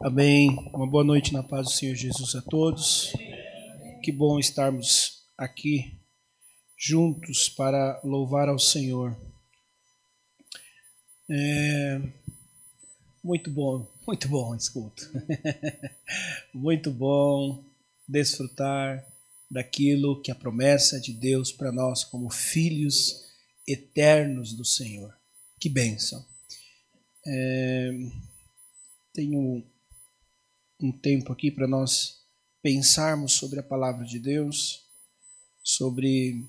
Amém. Uma boa noite na paz do Senhor Jesus a todos. Que bom estarmos aqui juntos para louvar ao Senhor. É... Muito bom, muito bom, escuta. muito bom desfrutar daquilo que a promessa de Deus para nós como filhos eternos do Senhor. Que bênção. É... Tenho um tempo aqui para nós pensarmos sobre a palavra de Deus, sobre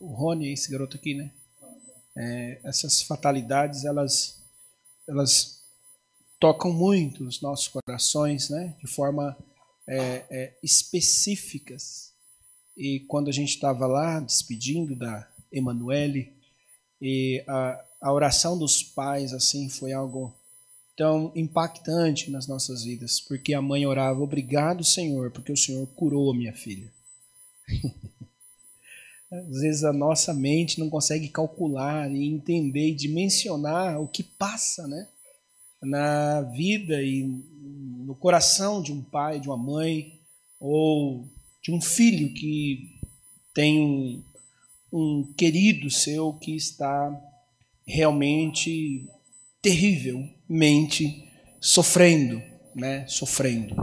o Rony, esse garoto aqui, né? É, essas fatalidades, elas, elas tocam muito os nossos corações, né? De forma é, é, específicas. E quando a gente estava lá despedindo da Emanuele, e a, a oração dos pais assim foi algo tão impactante nas nossas vidas, porque a mãe orava: Obrigado, Senhor, porque o Senhor curou a minha filha. Às vezes a nossa mente não consegue calcular e entender e dimensionar o que passa né, na vida e no coração de um pai, de uma mãe, ou de um filho que tem um, um querido seu que está realmente terrivelmente sofrendo, né? Sofrendo.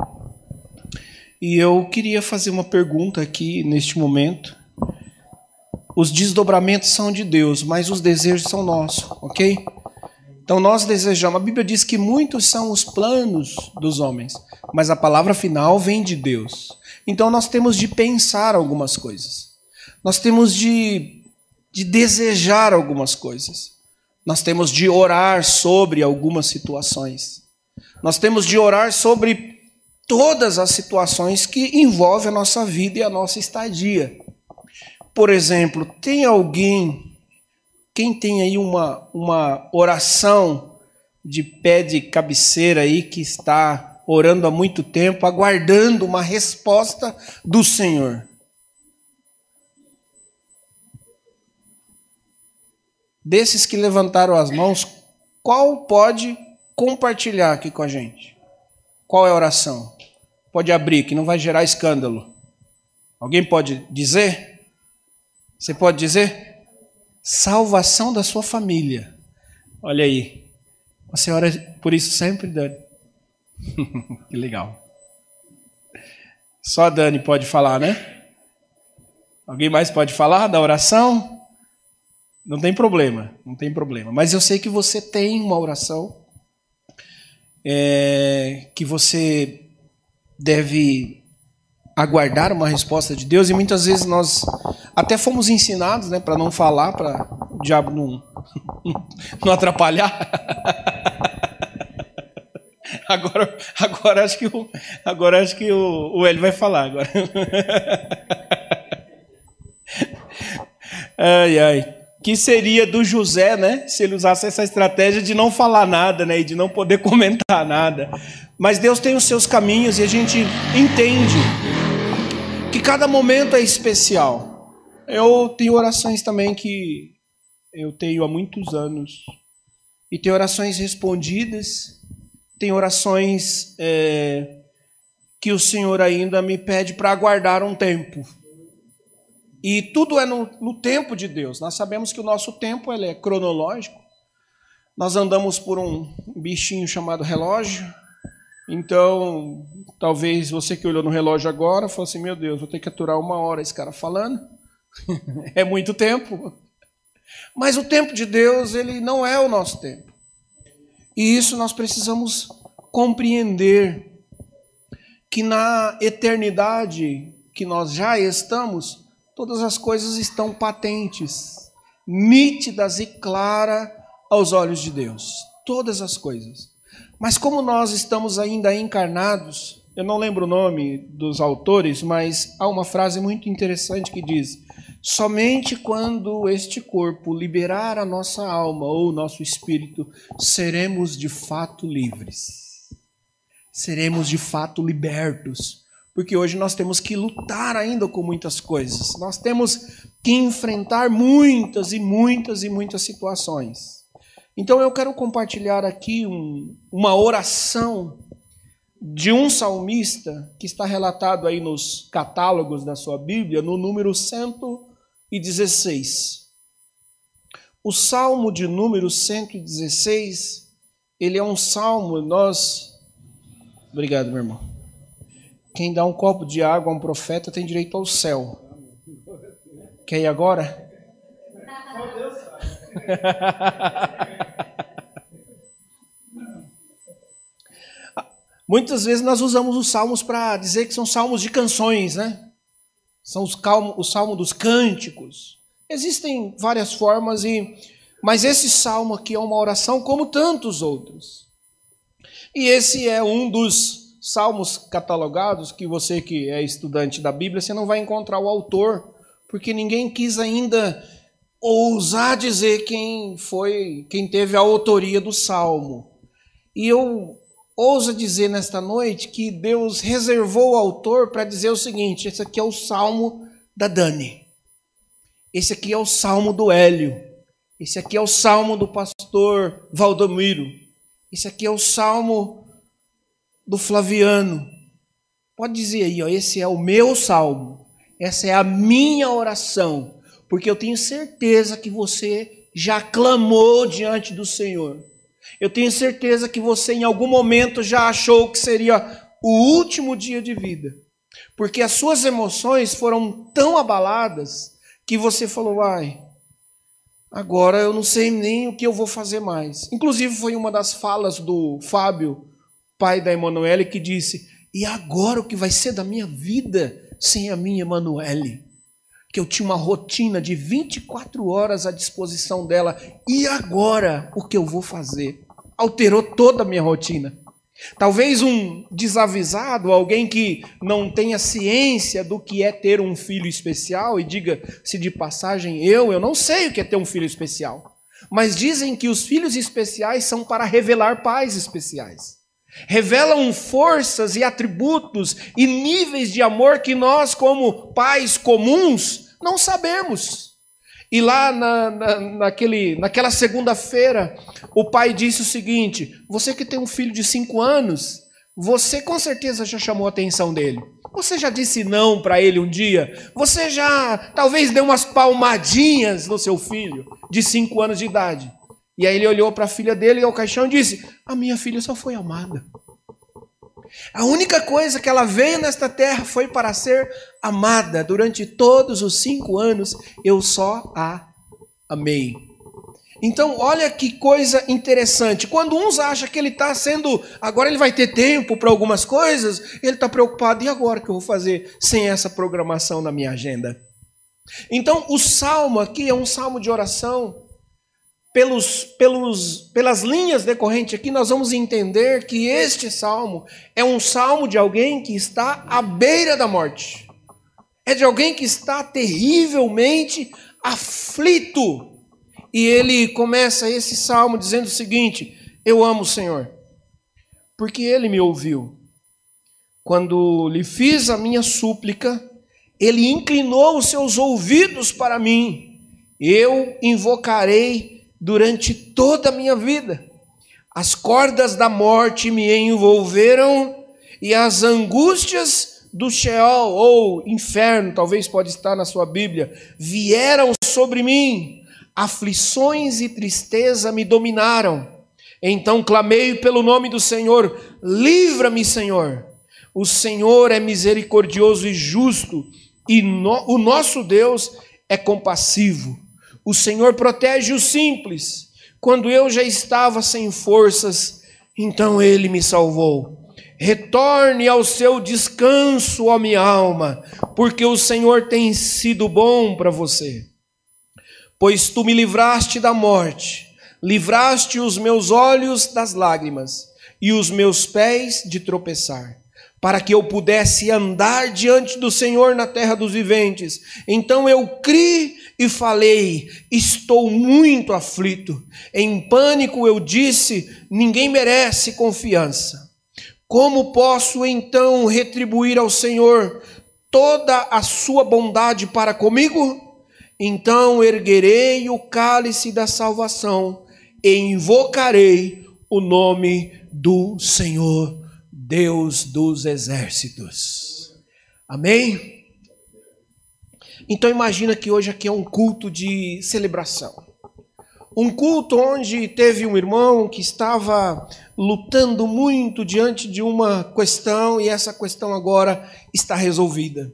E eu queria fazer uma pergunta aqui neste momento. Os desdobramentos são de Deus, mas os desejos são nossos, ok? Então nós desejamos. A Bíblia diz que muitos são os planos dos homens, mas a palavra final vem de Deus. Então nós temos de pensar algumas coisas. Nós temos de, de desejar algumas coisas. Nós temos de orar sobre algumas situações. Nós temos de orar sobre todas as situações que envolvem a nossa vida e a nossa estadia. Por exemplo, tem alguém, quem tem aí uma, uma oração de pé de cabeceira aí que está orando há muito tempo, aguardando uma resposta do Senhor? Desses que levantaram as mãos, qual pode compartilhar aqui com a gente? Qual é a oração? Pode abrir, que não vai gerar escândalo. Alguém pode dizer? Você pode dizer? Salvação da sua família. Olha aí. A senhora por isso sempre, Dani. que legal. Só a Dani pode falar, né? Alguém mais pode falar da oração? Não tem problema, não tem problema. Mas eu sei que você tem uma oração é, que você deve aguardar uma resposta de Deus e muitas vezes nós até fomos ensinados, né, para não falar, para o diabo não, não atrapalhar. Agora, agora acho que o, agora acho que o, o Eli vai falar agora. Ai, ai que seria do José, né, se ele usasse essa estratégia de não falar nada, né, e de não poder comentar nada. Mas Deus tem os seus caminhos e a gente entende que cada momento é especial. Eu tenho orações também que eu tenho há muitos anos e tem orações respondidas, tem orações é, que o Senhor ainda me pede para aguardar um tempo. E tudo é no, no, tempo de Deus. Nós sabemos que o nosso tempo ele é cronológico. Nós andamos por um bichinho chamado relógio. Então, talvez você que olhou no relógio agora falou assim: Meu Deus, vou ter que aturar uma hora esse cara falando. é muito tempo. Mas o tempo de Deus, ele não é o nosso tempo. E isso nós precisamos compreender que na eternidade que nós já estamos, todas as coisas estão patentes, nítidas e claras aos olhos de Deus. Todas as coisas. Mas como nós estamos ainda encarnados, eu não lembro o nome dos autores, mas há uma frase muito interessante que diz: Somente quando este corpo liberar a nossa alma ou o nosso espírito, seremos de fato livres. Seremos de fato libertos porque hoje nós temos que lutar ainda com muitas coisas. Nós temos que enfrentar muitas e muitas e muitas situações. Então eu quero compartilhar aqui um, uma oração de um salmista que está relatado aí nos catálogos da sua Bíblia, no número 116. O salmo de número 116, ele é um salmo, nós. Obrigado, meu irmão. Quem dá um copo de água a um profeta tem direito ao céu. Quer ir agora? Muitas vezes nós usamos os salmos para dizer que são salmos de canções, né? São os, calmos, o salmo dos cânticos. Existem várias formas, e mas esse salmo aqui é uma oração como tantos outros. E esse é um dos salmos catalogados que você que é estudante da Bíblia, você não vai encontrar o autor, porque ninguém quis ainda ousar dizer quem foi, quem teve a autoria do salmo. E eu ousa dizer nesta noite que Deus reservou o autor para dizer o seguinte: esse aqui é o salmo da Dani, esse aqui é o salmo do Hélio, esse aqui é o salmo do pastor Valdomiro, esse aqui é o salmo do Flaviano. Pode dizer aí, ó, esse é o meu salmo, essa é a minha oração, porque eu tenho certeza que você já clamou diante do Senhor. Eu tenho certeza que você em algum momento já achou que seria o último dia de vida, porque as suas emoções foram tão abaladas que você falou: ai, agora eu não sei nem o que eu vou fazer mais. Inclusive, foi uma das falas do Fábio, pai da Emanuele, que disse: e agora o que vai ser da minha vida sem a minha Emanuele? que eu tinha uma rotina de 24 horas à disposição dela. E agora, o que eu vou fazer? Alterou toda a minha rotina. Talvez um desavisado, alguém que não tenha ciência do que é ter um filho especial e diga se de passagem eu, eu não sei o que é ter um filho especial. Mas dizem que os filhos especiais são para revelar pais especiais. Revelam forças e atributos e níveis de amor que nós, como pais comuns, não sabemos. E lá na, na, naquele, naquela segunda-feira, o pai disse o seguinte: Você que tem um filho de cinco anos, você com certeza já chamou a atenção dele. Você já disse não para ele um dia? Você já talvez deu umas palmadinhas no seu filho de cinco anos de idade? E aí ele olhou para a filha dele e ao caixão e disse: A minha filha só foi amada. A única coisa que ela veio nesta terra foi para ser amada. Durante todos os cinco anos, eu só a amei. Então, olha que coisa interessante. Quando uns acham que ele está sendo. Agora ele vai ter tempo para algumas coisas, ele está preocupado. E agora que eu vou fazer sem essa programação na minha agenda? Então, o salmo aqui é um salmo de oração pelos, pelos, pelas linhas decorrentes aqui, nós vamos entender que este salmo é um salmo de alguém que está à beira da morte. É de alguém que está terrivelmente aflito. E ele começa esse salmo dizendo o seguinte: Eu amo o Senhor, porque ele me ouviu. Quando lhe fiz a minha súplica, ele inclinou os seus ouvidos para mim. Eu invocarei durante toda a minha vida. As cordas da morte me envolveram e as angústias do Sheol ou inferno, talvez pode estar na sua Bíblia, vieram sobre mim. Aflições e tristeza me dominaram. Então clamei pelo nome do Senhor: livra-me, Senhor. O Senhor é misericordioso e justo, e no, o nosso Deus é compassivo. O Senhor protege os simples. Quando eu já estava sem forças, então ele me salvou. Retorne ao seu descanso, ó minha alma, porque o Senhor tem sido bom para você. Pois tu me livraste da morte, livraste os meus olhos das lágrimas e os meus pés de tropeçar para que eu pudesse andar diante do Senhor na terra dos viventes. Então eu criei e falei: Estou muito aflito. Em pânico eu disse: Ninguém merece confiança. Como posso então retribuir ao Senhor toda a sua bondade para comigo? Então erguerei o cálice da salvação e invocarei o nome do Senhor Deus dos exércitos. Amém? Então imagina que hoje aqui é um culto de celebração. Um culto onde teve um irmão que estava lutando muito diante de uma questão e essa questão agora está resolvida.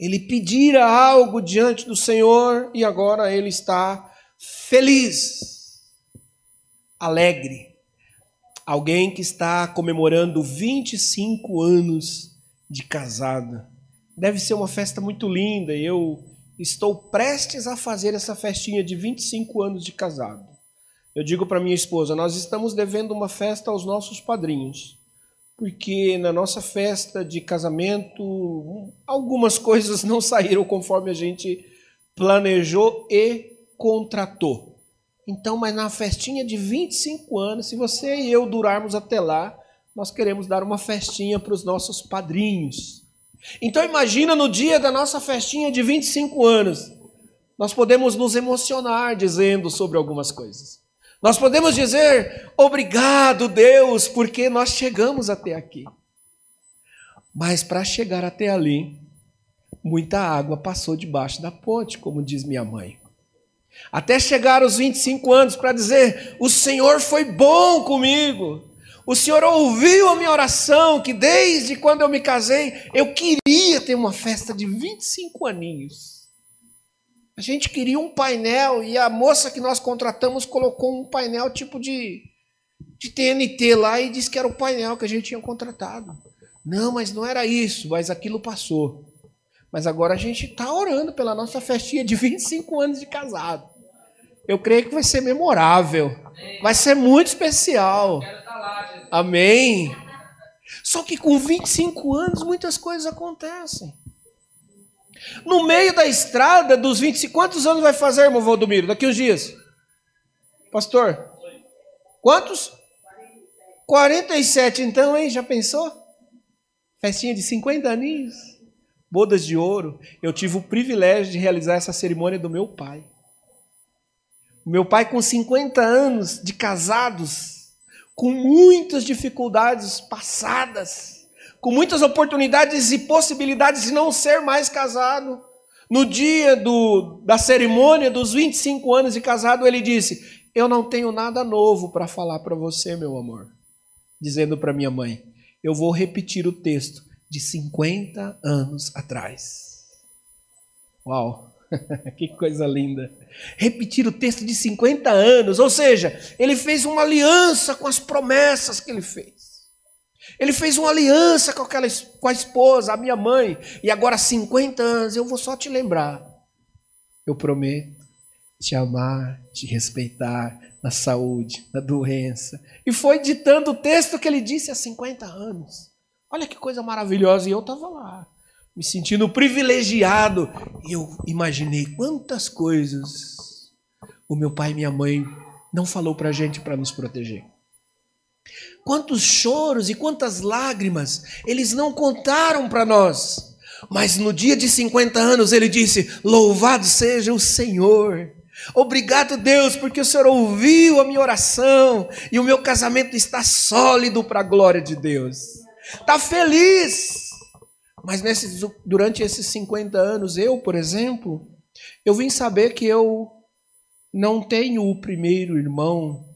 Ele pedira algo diante do Senhor e agora ele está feliz, alegre. Alguém que está comemorando 25 anos de casada. Deve ser uma festa muito linda. Eu estou prestes a fazer essa festinha de 25 anos de casado. Eu digo para minha esposa: nós estamos devendo uma festa aos nossos padrinhos, porque na nossa festa de casamento algumas coisas não saíram conforme a gente planejou e contratou. Então, mas na festinha de 25 anos, se você e eu durarmos até lá, nós queremos dar uma festinha para os nossos padrinhos. Então imagina no dia da nossa festinha de 25 anos, nós podemos nos emocionar dizendo sobre algumas coisas. Nós podemos dizer, obrigado Deus, porque nós chegamos até aqui. Mas para chegar até ali, muita água passou debaixo da ponte, como diz minha mãe. Até chegar aos 25 anos para dizer: O Senhor foi bom comigo, o Senhor ouviu a minha oração, que desde quando eu me casei, eu queria ter uma festa de 25 aninhos. A gente queria um painel e a moça que nós contratamos colocou um painel tipo de, de TNT lá e disse que era o painel que a gente tinha contratado. Não, mas não era isso, mas aquilo passou. Mas agora a gente está orando pela nossa festinha de 25 anos de casado. Eu creio que vai ser memorável. Vai ser muito especial. Amém. Só que com 25 anos muitas coisas acontecem. No meio da estrada dos 25, quantos anos vai fazer, irmão Valdomiro? Daqui uns dias? Pastor? Quantos? 47 então, hein? Já pensou? Festinha de 50 aninhos? Bodas de ouro. Eu tive o privilégio de realizar essa cerimônia do meu pai. O meu pai com 50 anos de casados, com muitas dificuldades passadas, com muitas oportunidades e possibilidades de não ser mais casado. No dia do, da cerimônia dos 25 anos de casado, ele disse: Eu não tenho nada novo para falar para você, meu amor. Dizendo para minha mãe: Eu vou repetir o texto de 50 anos atrás. Uau! que coisa linda. Repetir o texto de 50 anos, ou seja, ele fez uma aliança com as promessas que ele fez. Ele fez uma aliança com, aquela, com a esposa, a minha mãe, e agora 50 anos, eu vou só te lembrar. Eu prometo te amar, te respeitar na saúde, na doença. E foi ditando o texto que ele disse há 50 anos. Olha que coisa maravilhosa, e eu estava lá me sentindo privilegiado. E eu imaginei quantas coisas o meu pai e minha mãe não falou para gente para nos proteger. Quantos choros e quantas lágrimas eles não contaram para nós. Mas no dia de 50 anos ele disse: Louvado seja o Senhor. Obrigado, Deus, porque o Senhor ouviu a minha oração e o meu casamento está sólido para a glória de Deus. Está feliz mas nesses, durante esses 50 anos, eu, por exemplo, eu vim saber que eu não tenho o primeiro irmão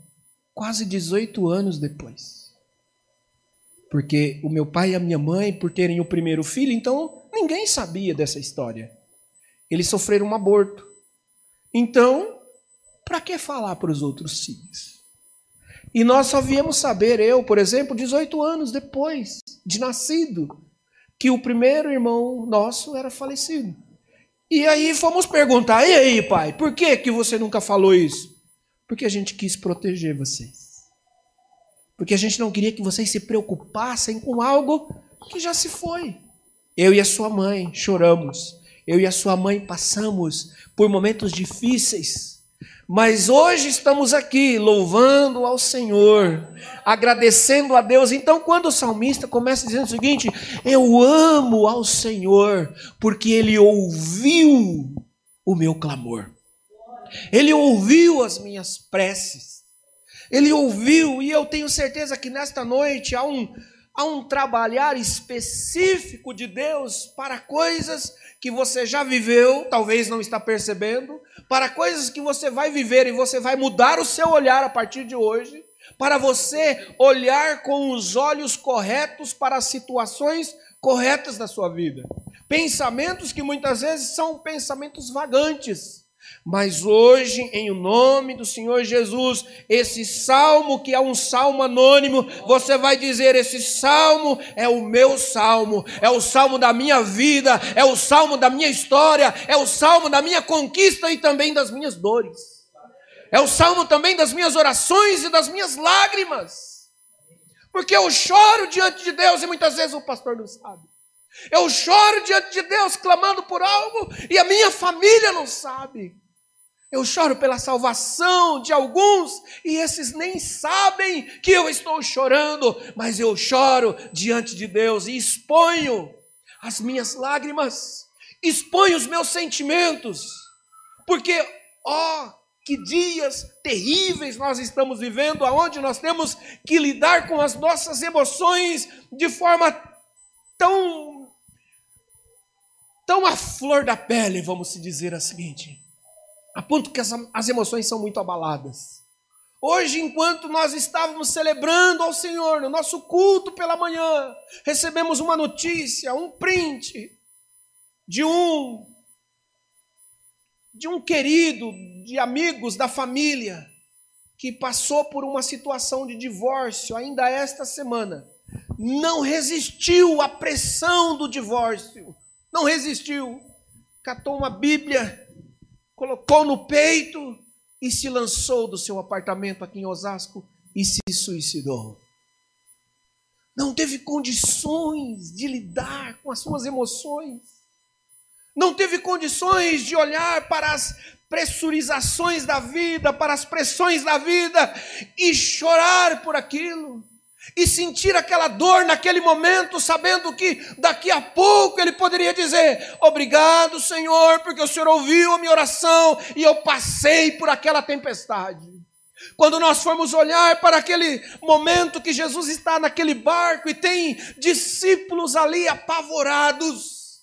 quase 18 anos depois. Porque o meu pai e a minha mãe, por terem o primeiro filho, então ninguém sabia dessa história. Eles sofreram um aborto. Então, para que falar para os outros filhos? E nós só viemos saber, eu, por exemplo, 18 anos depois de nascido, que o primeiro irmão nosso era falecido. E aí fomos perguntar: e aí, pai, por que, que você nunca falou isso? Porque a gente quis proteger vocês. Porque a gente não queria que vocês se preocupassem com algo que já se foi. Eu e a sua mãe choramos. Eu e a sua mãe passamos por momentos difíceis. Mas hoje estamos aqui louvando ao Senhor, agradecendo a Deus. Então, quando o salmista começa dizendo o seguinte: Eu amo ao Senhor, porque Ele ouviu o meu clamor, Ele ouviu as minhas preces, Ele ouviu, e eu tenho certeza que nesta noite há um, há um trabalhar específico de Deus para coisas que você já viveu, talvez não está percebendo, para coisas que você vai viver e você vai mudar o seu olhar a partir de hoje, para você olhar com os olhos corretos para as situações corretas da sua vida. Pensamentos que muitas vezes são pensamentos vagantes mas hoje, em o nome do Senhor Jesus, esse salmo, que é um salmo anônimo, você vai dizer: esse salmo é o meu salmo, é o salmo da minha vida, é o salmo da minha história, é o salmo da minha conquista e também das minhas dores, é o salmo também das minhas orações e das minhas lágrimas, porque eu choro diante de Deus e muitas vezes o pastor não sabe. Eu choro diante de Deus clamando por algo e a minha família não sabe. Eu choro pela salvação de alguns e esses nem sabem que eu estou chorando, mas eu choro diante de Deus e exponho as minhas lágrimas, exponho os meus sentimentos, porque, ó, que dias terríveis nós estamos vivendo, aonde nós temos que lidar com as nossas emoções de forma tão tão à flor da pele, vamos se dizer a seguinte a ponto que as emoções são muito abaladas. Hoje, enquanto nós estávamos celebrando ao Senhor no nosso culto pela manhã, recebemos uma notícia, um print de um de um querido, de amigos da família que passou por uma situação de divórcio ainda esta semana. Não resistiu à pressão do divórcio. Não resistiu. Catou uma Bíblia colocou no peito e se lançou do seu apartamento aqui em Osasco e se suicidou. Não teve condições de lidar com as suas emoções. Não teve condições de olhar para as pressurizações da vida, para as pressões da vida e chorar por aquilo e sentir aquela dor naquele momento, sabendo que daqui a pouco ele poderia dizer: Obrigado, Senhor, porque o Senhor ouviu a minha oração e eu passei por aquela tempestade. Quando nós formos olhar para aquele momento que Jesus está naquele barco e tem discípulos ali apavorados,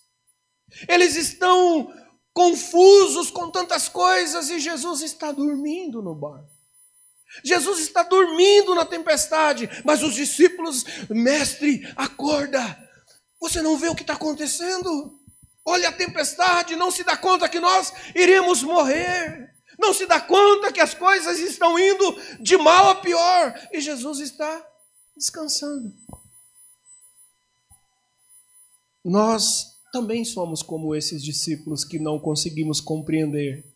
eles estão confusos com tantas coisas e Jesus está dormindo no barco. Jesus está dormindo na tempestade, mas os discípulos, mestre, acorda. Você não vê o que está acontecendo? Olha a tempestade, não se dá conta que nós iremos morrer. Não se dá conta que as coisas estão indo de mal a pior. E Jesus está descansando. Nós também somos como esses discípulos que não conseguimos compreender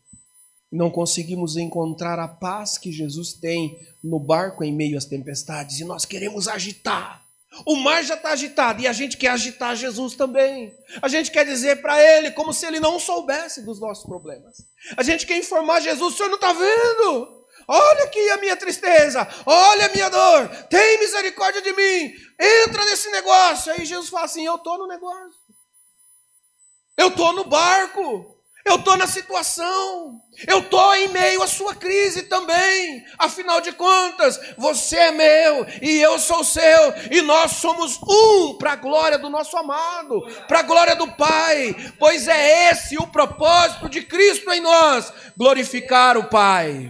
não conseguimos encontrar a paz que Jesus tem no barco em meio às tempestades e nós queremos agitar. O mar já está agitado e a gente quer agitar Jesus também. A gente quer dizer para ele como se ele não soubesse dos nossos problemas. A gente quer informar Jesus: o senhor não está vendo? Olha aqui a minha tristeza, olha a minha dor, tem misericórdia de mim, entra nesse negócio. Aí Jesus fala assim: Eu estou no negócio, eu estou no barco, eu estou na situação, eu estou em meio à sua crise também. Afinal de contas, você é meu e eu sou seu, e nós somos um para a glória do nosso amado, para a glória do Pai, pois é esse o propósito de Cristo em nós glorificar o Pai.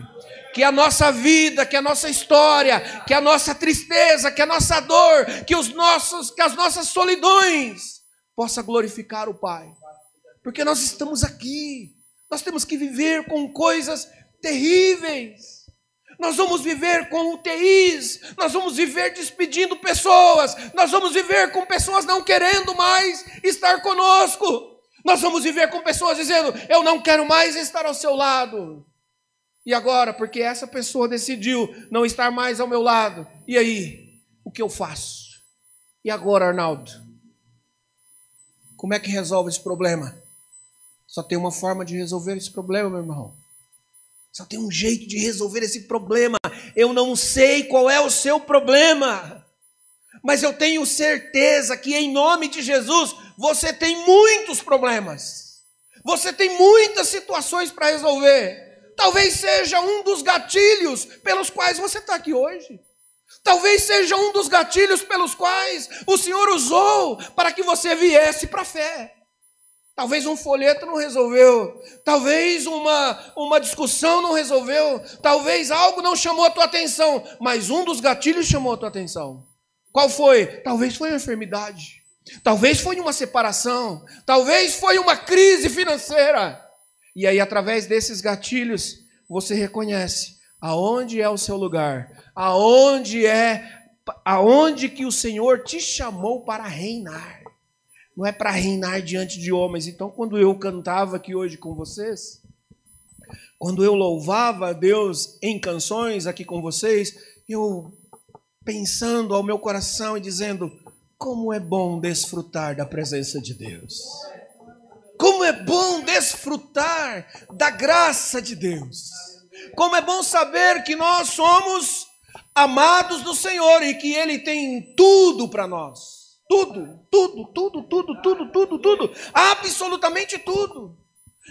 Que a nossa vida, que a nossa história, que a nossa tristeza, que a nossa dor, que os nossos, que as nossas solidões possa glorificar o Pai porque nós estamos aqui. Nós temos que viver com coisas terríveis. Nós vamos viver com UTIs, nós vamos viver despedindo pessoas, nós vamos viver com pessoas não querendo mais estar conosco. Nós vamos viver com pessoas dizendo: Eu não quero mais estar ao seu lado. E agora, porque essa pessoa decidiu não estar mais ao meu lado, e aí? O que eu faço? E agora, Arnaldo? Como é que resolve esse problema? Só tem uma forma de resolver esse problema, meu irmão. Só tem um jeito de resolver esse problema. Eu não sei qual é o seu problema, mas eu tenho certeza que em nome de Jesus você tem muitos problemas. Você tem muitas situações para resolver. Talvez seja um dos gatilhos pelos quais você está aqui hoje. Talvez seja um dos gatilhos pelos quais o Senhor usou para que você viesse para a fé. Talvez um folheto não resolveu, talvez uma, uma discussão não resolveu, talvez algo não chamou a tua atenção, mas um dos gatilhos chamou a tua atenção. Qual foi? Talvez foi uma enfermidade, talvez foi uma separação, talvez foi uma crise financeira. E aí, através desses gatilhos, você reconhece aonde é o seu lugar, aonde é, aonde que o Senhor te chamou para reinar não é para reinar diante de homens. Então, quando eu cantava aqui hoje com vocês, quando eu louvava a Deus em canções aqui com vocês, eu pensando ao meu coração e dizendo: como é bom desfrutar da presença de Deus. Como é bom desfrutar da graça de Deus. Como é bom saber que nós somos amados do Senhor e que Ele tem tudo para nós. Tudo, tudo, tudo, tudo, tudo, tudo, tudo, absolutamente tudo.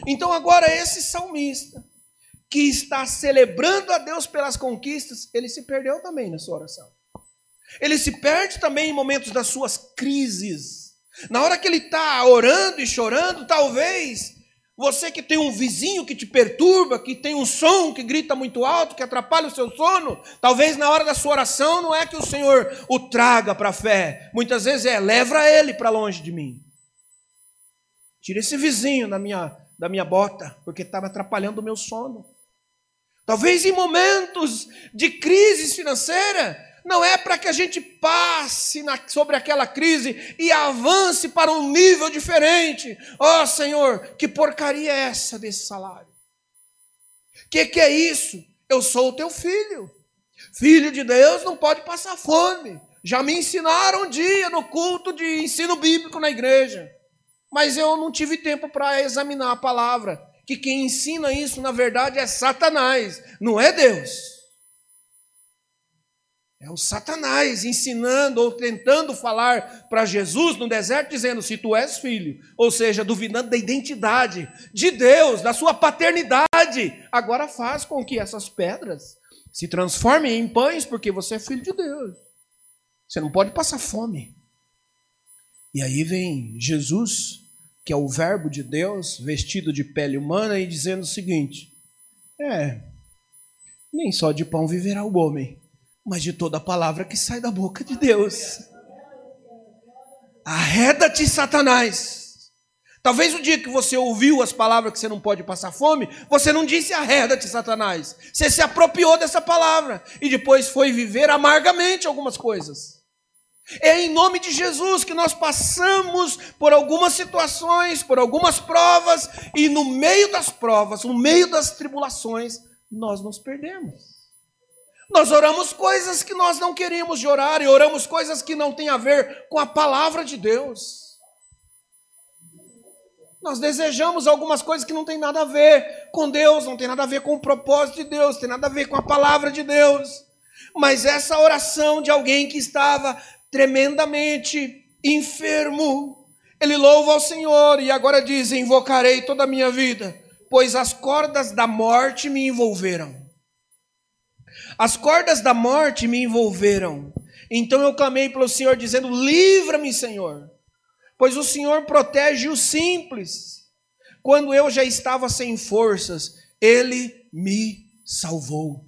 Então agora esse salmista que está celebrando a Deus pelas conquistas, ele se perdeu também na sua oração. Ele se perde também em momentos das suas crises. Na hora que ele está orando e chorando, talvez você que tem um vizinho que te perturba, que tem um som que grita muito alto, que atrapalha o seu sono, talvez na hora da sua oração não é que o Senhor o traga para a fé, muitas vezes é leva ele para longe de mim. Tira esse vizinho da minha, da minha bota, porque estava atrapalhando o meu sono. Talvez em momentos de crise financeira, não é para que a gente passe na, sobre aquela crise e avance para um nível diferente. Ó oh, Senhor, que porcaria é essa desse salário? Que que é isso? Eu sou o teu filho. Filho de Deus não pode passar fome. Já me ensinaram um dia no culto de ensino bíblico na igreja. Mas eu não tive tempo para examinar a palavra. Que quem ensina isso, na verdade, é Satanás, não é Deus. É o Satanás ensinando ou tentando falar para Jesus no deserto, dizendo: se tu és filho, ou seja, duvidando da identidade de Deus, da sua paternidade, agora faz com que essas pedras se transformem em pães, porque você é filho de Deus. Você não pode passar fome. E aí vem Jesus, que é o Verbo de Deus, vestido de pele humana, e dizendo o seguinte: É, nem só de pão viverá o homem mas de toda palavra que sai da boca de Deus. Arreda-te, Satanás. Talvez o dia que você ouviu as palavras que você não pode passar fome, você não disse arreda-te, Satanás. Você se apropriou dessa palavra e depois foi viver amargamente algumas coisas. É em nome de Jesus que nós passamos por algumas situações, por algumas provas, e no meio das provas, no meio das tribulações, nós nos perdemos. Nós oramos coisas que nós não queríamos de orar e oramos coisas que não têm a ver com a palavra de Deus. Nós desejamos algumas coisas que não tem nada a ver com Deus, não tem nada a ver com o propósito de Deus, tem nada a ver com a palavra de Deus. Mas essa oração de alguém que estava tremendamente enfermo, ele louva ao Senhor e agora diz: Invocarei toda a minha vida, pois as cordas da morte me envolveram. As cordas da morte me envolveram. Então eu clamei pelo Senhor, dizendo: Livra-me, Senhor, pois o Senhor protege os simples. Quando eu já estava sem forças, Ele me salvou.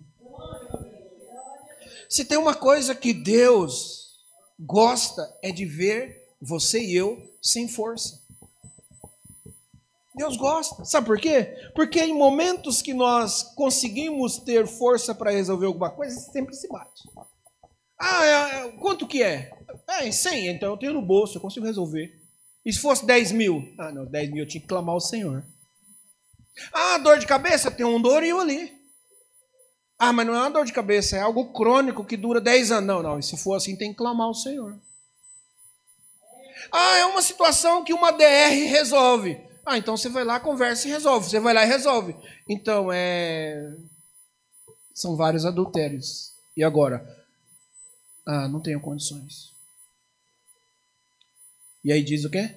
Se tem uma coisa que Deus gosta, é de ver você e eu sem força. Deus gosta. Sabe por quê? Porque em momentos que nós conseguimos ter força para resolver alguma coisa, sempre se bate. Ah, é, é, quanto que é? É, 100, então eu tenho no bolso, eu consigo resolver. E se fosse 10 mil? Ah, não, 10 mil eu tinha que clamar ao Senhor. Ah, dor de cabeça? Tem um dor eu ali. Ah, mas não é uma dor de cabeça, é algo crônico que dura 10 anos. Não, não, e se for assim, tem que clamar ao Senhor. Ah, é uma situação que uma DR resolve. Ah, então você vai lá, conversa e resolve. Você vai lá e resolve. Então, é. São vários adultérios. E agora? Ah, não tenho condições. E aí diz o quê?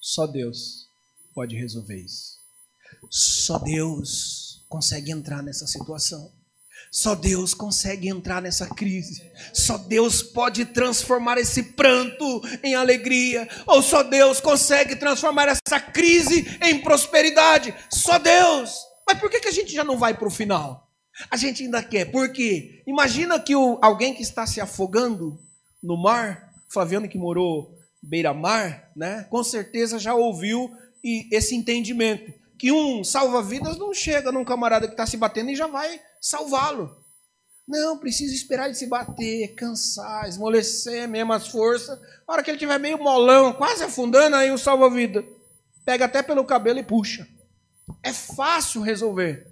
Só Deus pode resolver isso. Só Deus consegue entrar nessa situação. Só Deus consegue entrar nessa crise. Só Deus pode transformar esse pranto em alegria. Ou só Deus consegue transformar essa crise em prosperidade. Só Deus. Mas por que, que a gente já não vai para o final? A gente ainda quer. Por quê? Imagina que o, alguém que está se afogando no mar, Flaviano que morou beira-mar, né? com certeza já ouviu esse entendimento. Que um salva-vidas não chega num camarada que está se batendo e já vai salvá-lo. Não, precisa esperar ele se bater, cansar, esmolecer mesmo as forças. A hora que ele tiver meio molão, quase afundando, aí o salva-vida pega até pelo cabelo e puxa. É fácil resolver.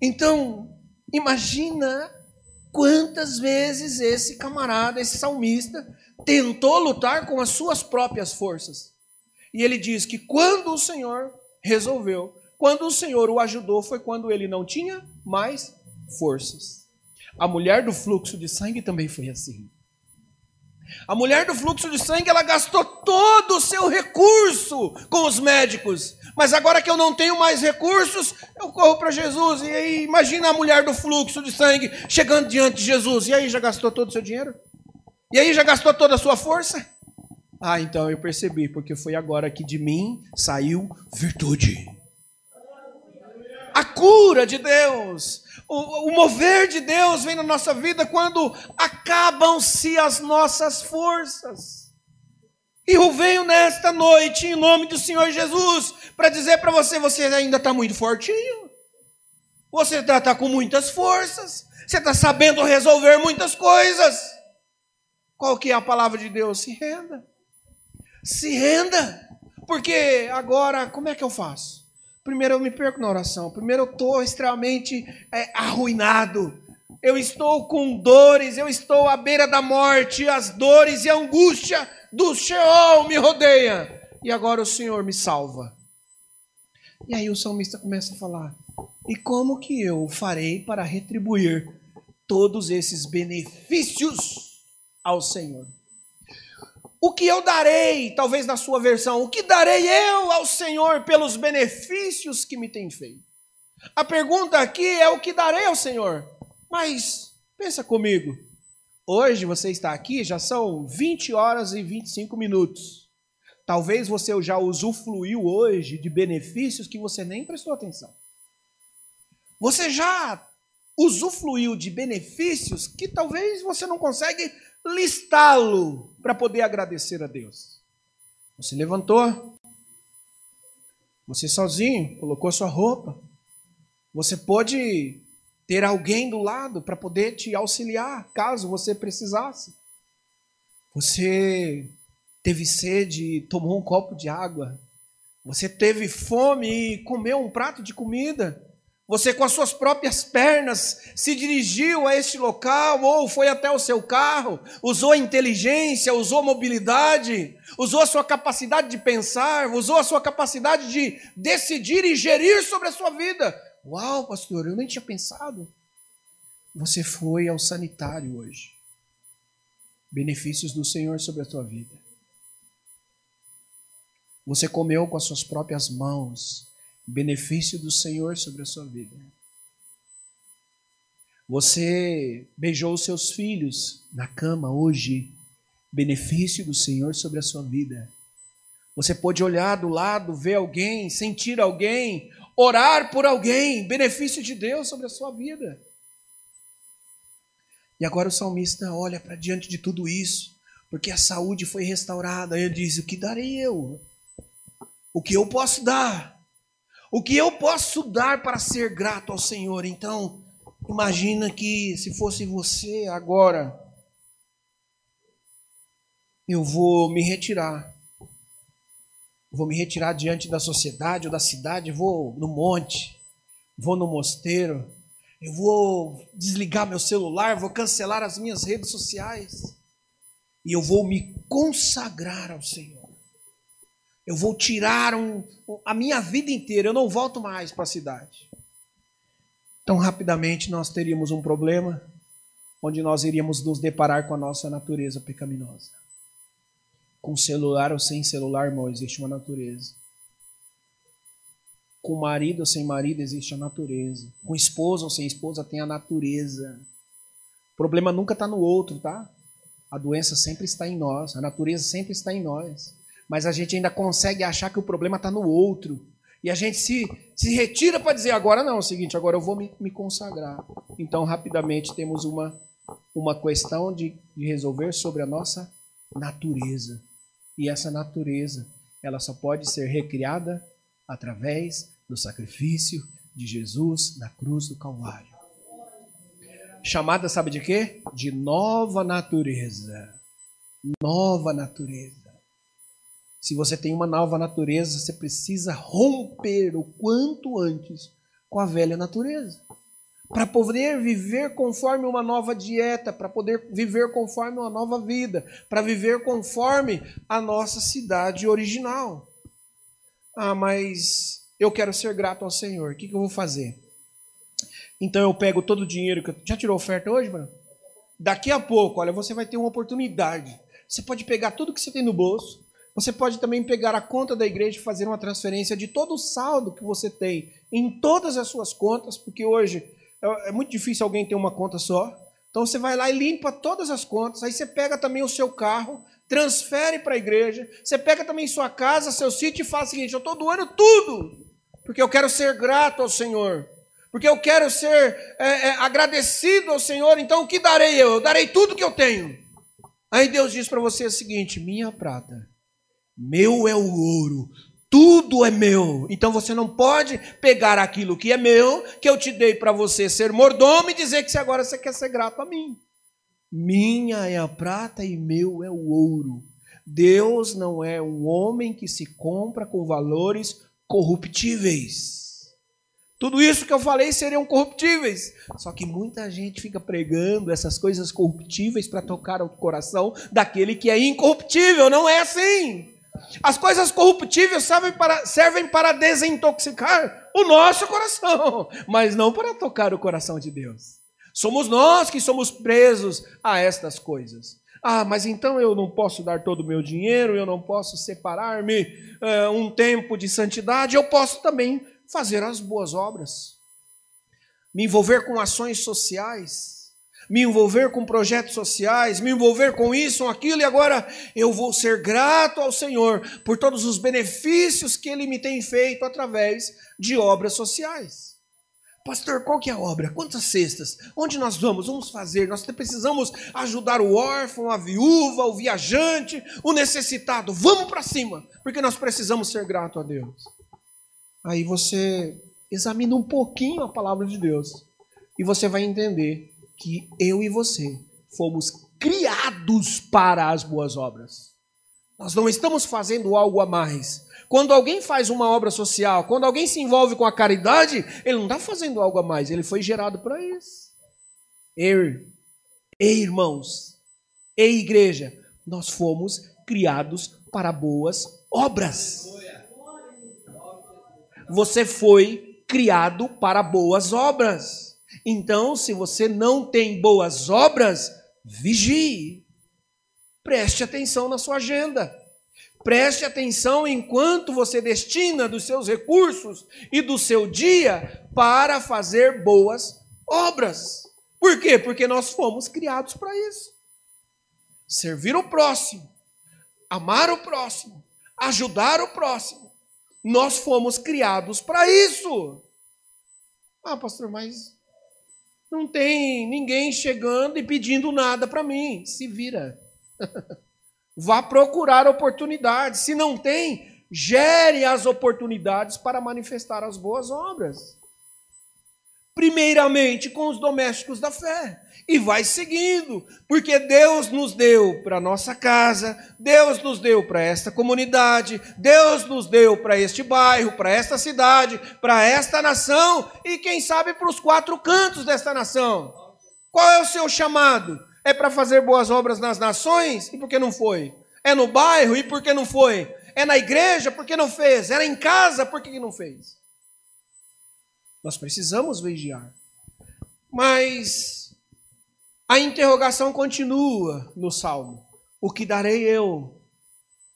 Então, imagina quantas vezes esse camarada, esse salmista, tentou lutar com as suas próprias forças. E ele diz que quando o Senhor resolveu, quando o Senhor o ajudou, foi quando ele não tinha mais forças. A mulher do fluxo de sangue também foi assim. A mulher do fluxo de sangue, ela gastou todo o seu recurso com os médicos. Mas agora que eu não tenho mais recursos, eu corro para Jesus. E aí, imagina a mulher do fluxo de sangue chegando diante de Jesus. E aí, já gastou todo o seu dinheiro? E aí, já gastou toda a sua força? Ah, então eu percebi, porque foi agora que de mim saiu virtude. A cura de Deus, o, o mover de Deus vem na nossa vida quando acabam-se as nossas forças. E eu venho nesta noite, em nome do Senhor Jesus, para dizer para você: você ainda está muito fortinho, você está tá com muitas forças, você está sabendo resolver muitas coisas. Qual que é a palavra de Deus? Se renda. Se renda. Porque agora, como é que eu faço? Primeiro eu me perco na oração. Primeiro eu estou extremamente é, arruinado. Eu estou com dores, eu estou à beira da morte, as dores e a angústia do Sheol me rodeia. E agora o Senhor me salva. E aí o salmista começa a falar: E como que eu farei para retribuir todos esses benefícios ao Senhor? O que eu darei, talvez na sua versão, o que darei eu ao Senhor pelos benefícios que me tem feito? A pergunta aqui é o que darei ao Senhor. Mas pensa comigo. Hoje você está aqui, já são 20 horas e 25 minutos. Talvez você já usufruiu hoje de benefícios que você nem prestou atenção. Você já usufruiu de benefícios que talvez você não consegue listá-lo para poder agradecer a Deus. Você levantou, você sozinho colocou sua roupa, você pode ter alguém do lado para poder te auxiliar caso você precisasse. Você teve sede e tomou um copo de água. Você teve fome e comeu um prato de comida. Você, com as suas próprias pernas, se dirigiu a este local, ou foi até o seu carro, usou inteligência, usou mobilidade, usou a sua capacidade de pensar, usou a sua capacidade de decidir e gerir sobre a sua vida. Uau, pastor, eu nem tinha pensado. Você foi ao sanitário hoje. Benefícios do Senhor sobre a tua vida. Você comeu com as suas próprias mãos benefício do Senhor sobre a sua vida. Você beijou os seus filhos na cama hoje, benefício do Senhor sobre a sua vida. Você pode olhar do lado, ver alguém, sentir alguém, orar por alguém, benefício de Deus sobre a sua vida. E agora o salmista olha para diante de tudo isso, porque a saúde foi restaurada. Ele diz: O que darei eu? O que eu posso dar? O que eu posso dar para ser grato ao Senhor? Então, imagina que se fosse você agora, eu vou me retirar. Vou me retirar diante da sociedade ou da cidade, vou no monte, vou no mosteiro, eu vou desligar meu celular, vou cancelar as minhas redes sociais e eu vou me consagrar ao Senhor. Eu vou tirar um, a minha vida inteira, eu não volto mais para a cidade. Então, rapidamente, nós teríamos um problema onde nós iríamos nos deparar com a nossa natureza pecaminosa. Com celular ou sem celular, irmão, existe uma natureza. Com marido ou sem marido existe a natureza. Com esposa ou sem esposa tem a natureza. O problema nunca está no outro, tá? A doença sempre está em nós, a natureza sempre está em nós. Mas a gente ainda consegue achar que o problema está no outro. E a gente se, se retira para dizer: agora não, é o seguinte, agora eu vou me, me consagrar. Então, rapidamente, temos uma, uma questão de, de resolver sobre a nossa natureza. E essa natureza, ela só pode ser recriada através do sacrifício de Jesus na cruz do Calvário. Chamada, sabe de quê? De nova natureza. Nova natureza. Se você tem uma nova natureza, você precisa romper o quanto antes com a velha natureza. Para poder viver conforme uma nova dieta, para poder viver conforme uma nova vida, para viver conforme a nossa cidade original. Ah, mas eu quero ser grato ao Senhor. O que, que eu vou fazer? Então eu pego todo o dinheiro que eu. Já tirou oferta hoje, mano? Daqui a pouco, olha, você vai ter uma oportunidade. Você pode pegar tudo que você tem no bolso. Você pode também pegar a conta da igreja e fazer uma transferência de todo o saldo que você tem em todas as suas contas, porque hoje é, é muito difícil alguém ter uma conta só. Então você vai lá e limpa todas as contas. Aí você pega também o seu carro, transfere para a igreja. Você pega também sua casa, seu sítio e fala o seguinte: eu estou doando tudo porque eu quero ser grato ao Senhor, porque eu quero ser é, é, agradecido ao Senhor, então o que darei eu? Eu darei tudo que eu tenho. Aí Deus diz para você o seguinte: minha prata, meu é o ouro, tudo é meu. Então você não pode pegar aquilo que é meu, que eu te dei para você ser mordomo e dizer que agora você quer ser grato a mim. Minha é a prata e meu é o ouro. Deus não é um homem que se compra com valores corruptíveis. Tudo isso que eu falei seriam corruptíveis. Só que muita gente fica pregando essas coisas corruptíveis para tocar o coração daquele que é incorruptível. Não é assim. As coisas corruptíveis servem para, servem para desintoxicar o nosso coração, mas não para tocar o coração de Deus. Somos nós que somos presos a estas coisas. Ah, mas então eu não posso dar todo o meu dinheiro, eu não posso separar-me uh, um tempo de santidade, eu posso também fazer as boas obras, me envolver com ações sociais, me envolver com projetos sociais, me envolver com isso, com aquilo, e agora eu vou ser grato ao Senhor por todos os benefícios que Ele me tem feito através de obras sociais. Pastor, qual que é a obra? Quantas cestas? Onde nós vamos? Vamos fazer. Nós precisamos ajudar o órfão, a viúva, o viajante, o necessitado. Vamos para cima, porque nós precisamos ser grato a Deus. Aí você examina um pouquinho a palavra de Deus e você vai entender que eu e você fomos criados para as boas obras. Nós não estamos fazendo algo a mais. Quando alguém faz uma obra social, quando alguém se envolve com a caridade, ele não está fazendo algo a mais, ele foi gerado para isso. Ei, ei, irmãos, ei, igreja, nós fomos criados para boas obras. Você foi criado para boas obras. Então, se você não tem boas obras, vigie. Preste atenção na sua agenda. Preste atenção enquanto você destina dos seus recursos e do seu dia para fazer boas obras. Por quê? Porque nós fomos criados para isso. Servir o próximo, amar o próximo, ajudar o próximo. Nós fomos criados para isso. Ah, pastor, mas não tem ninguém chegando e pedindo nada para mim. Se vira. Vá procurar oportunidades. Se não tem, gere as oportunidades para manifestar as boas obras. Primeiramente com os domésticos da fé. E vai seguindo, porque Deus nos deu para nossa casa, Deus nos deu para esta comunidade, Deus nos deu para este bairro, para esta cidade, para esta nação e quem sabe para os quatro cantos desta nação. Qual é o seu chamado? É para fazer boas obras nas nações? E por que não foi? É no bairro? E por que não foi? É na igreja? Por que não fez? Era em casa? Por que não fez? Nós precisamos vigiar. Mas a interrogação continua no salmo: O que darei eu?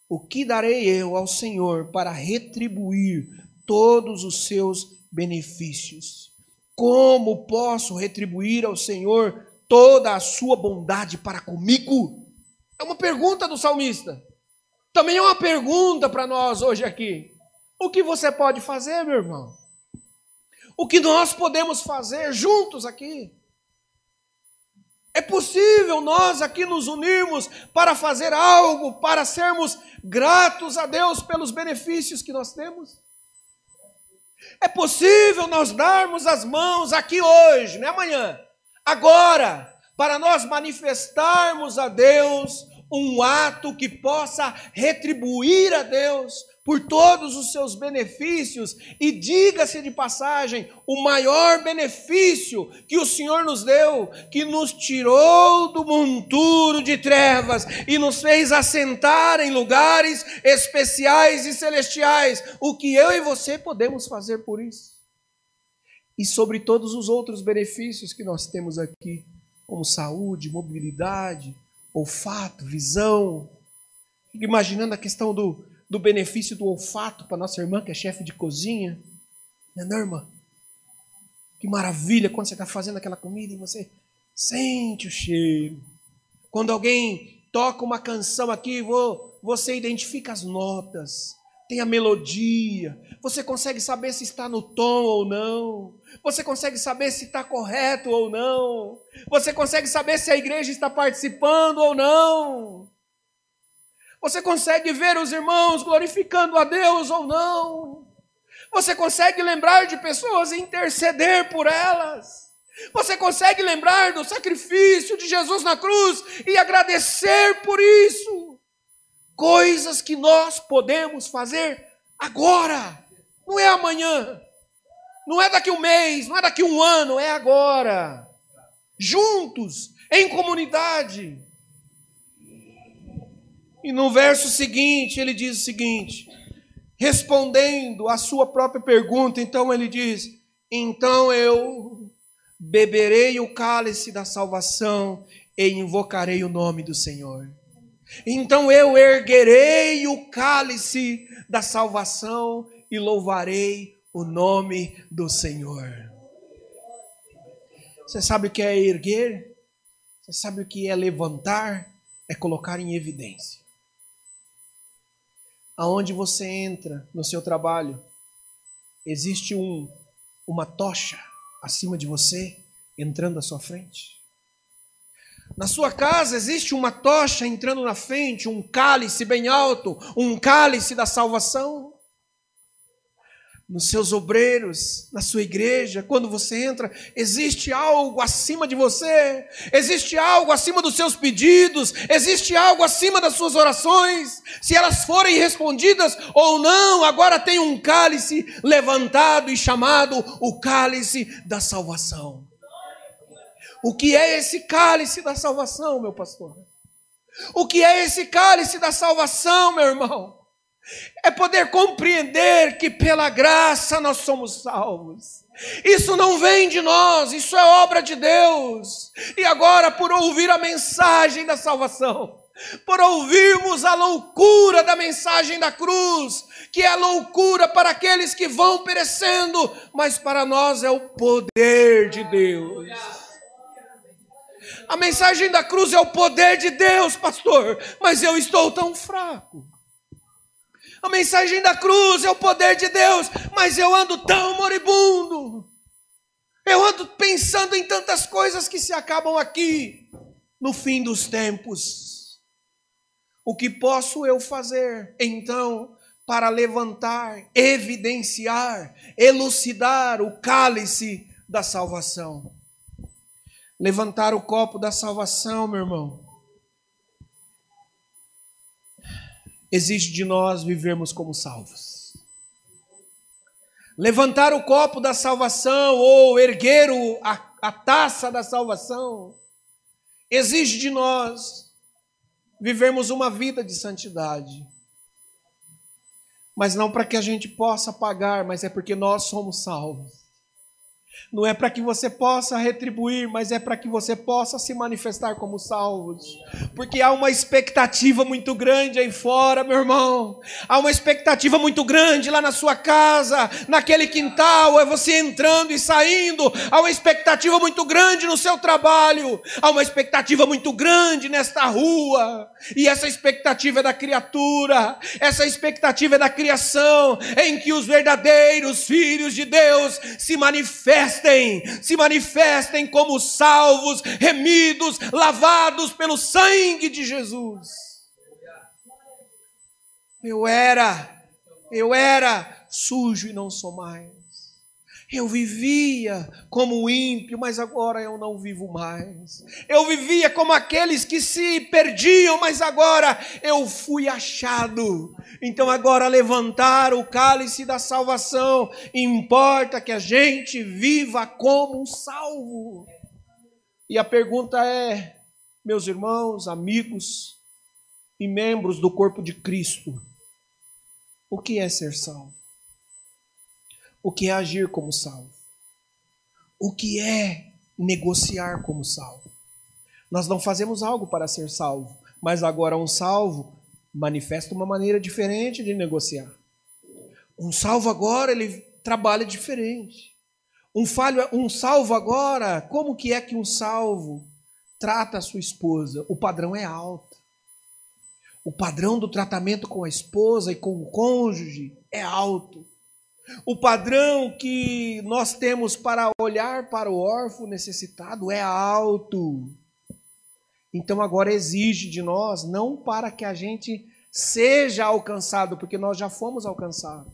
O que darei eu ao Senhor para retribuir todos os seus benefícios. Como posso retribuir ao Senhor toda a sua bondade para comigo? É uma pergunta do salmista. Também é uma pergunta para nós hoje aqui. O que você pode fazer, meu irmão? O que nós podemos fazer juntos aqui? É possível nós aqui nos unirmos para fazer algo, para sermos gratos a Deus pelos benefícios que nós temos? É possível nós darmos as mãos aqui hoje, não é amanhã, agora, para nós manifestarmos a Deus um ato que possa retribuir a Deus por todos os seus benefícios, e diga-se de passagem, o maior benefício que o Senhor nos deu, que nos tirou do monturo de trevas e nos fez assentar em lugares especiais e celestiais. O que eu e você podemos fazer por isso? E sobre todos os outros benefícios que nós temos aqui, como saúde, mobilidade, olfato, visão. Imaginando a questão do do benefício do olfato para nossa irmã, que é chefe de cozinha. Não é, não, irmã? Que maravilha quando você está fazendo aquela comida e você sente o cheiro. Quando alguém toca uma canção aqui, você identifica as notas, tem a melodia, você consegue saber se está no tom ou não, você consegue saber se está correto ou não, você consegue saber se a igreja está participando ou não. Você consegue ver os irmãos glorificando a Deus ou não? Você consegue lembrar de pessoas e interceder por elas? Você consegue lembrar do sacrifício de Jesus na cruz e agradecer por isso? Coisas que nós podemos fazer agora, não é amanhã, não é daqui um mês, não é daqui um ano, é agora. Juntos, em comunidade. E no verso seguinte, ele diz o seguinte: respondendo à sua própria pergunta, então ele diz: Então eu beberei o cálice da salvação e invocarei o nome do Senhor. Então eu erguerei o cálice da salvação e louvarei o nome do Senhor. Você sabe o que é erguer? Você sabe o que é levantar? É colocar em evidência aonde você entra no seu trabalho, existe um, uma tocha acima de você, entrando à sua frente. Na sua casa existe uma tocha entrando na frente, um cálice bem alto, um cálice da salvação nos seus obreiros, na sua igreja, quando você entra, existe algo acima de você, existe algo acima dos seus pedidos, existe algo acima das suas orações, se elas forem respondidas ou não, agora tem um cálice levantado e chamado o cálice da salvação. O que é esse cálice da salvação, meu pastor? O que é esse cálice da salvação, meu irmão? É poder compreender que pela graça nós somos salvos. Isso não vem de nós, isso é obra de Deus. E agora, por ouvir a mensagem da salvação, por ouvirmos a loucura da mensagem da cruz, que é loucura para aqueles que vão perecendo, mas para nós é o poder de Deus. A mensagem da cruz é o poder de Deus, pastor, mas eu estou tão fraco. A mensagem da cruz é o poder de Deus, mas eu ando tão moribundo. Eu ando pensando em tantas coisas que se acabam aqui no fim dos tempos. O que posso eu fazer então para levantar, evidenciar, elucidar o cálice da salvação? Levantar o copo da salvação, meu irmão exige de nós vivermos como salvos. Levantar o copo da salvação ou erguer o, a, a taça da salvação exige de nós vivermos uma vida de santidade. Mas não para que a gente possa pagar, mas é porque nós somos salvos. Não é para que você possa retribuir, mas é para que você possa se manifestar como salvos. Porque há uma expectativa muito grande aí fora, meu irmão. Há uma expectativa muito grande lá na sua casa, naquele quintal, é você entrando e saindo. Há uma expectativa muito grande no seu trabalho. Há uma expectativa muito grande nesta rua. E essa expectativa é da criatura, essa expectativa é da criação, em que os verdadeiros filhos de Deus se manifestam manifestem, se manifestem como salvos, remidos, lavados pelo sangue de Jesus. Eu era, eu era sujo e não sou mais. Eu vivia como ímpio, mas agora eu não vivo mais. Eu vivia como aqueles que se perdiam, mas agora eu fui achado. Então agora levantar o cálice da salvação, importa que a gente viva como um salvo. E a pergunta é, meus irmãos, amigos e membros do corpo de Cristo, o que é ser salvo? O que é agir como salvo, o que é negociar como salvo. Nós não fazemos algo para ser salvo, mas agora um salvo manifesta uma maneira diferente de negociar. Um salvo agora, ele trabalha diferente. Um, falho, um salvo agora, como que é que um salvo trata a sua esposa? O padrão é alto. O padrão do tratamento com a esposa e com o cônjuge é alto. O padrão que nós temos para olhar para o órfão necessitado é alto. Então agora exige de nós, não para que a gente seja alcançado, porque nós já fomos alcançados.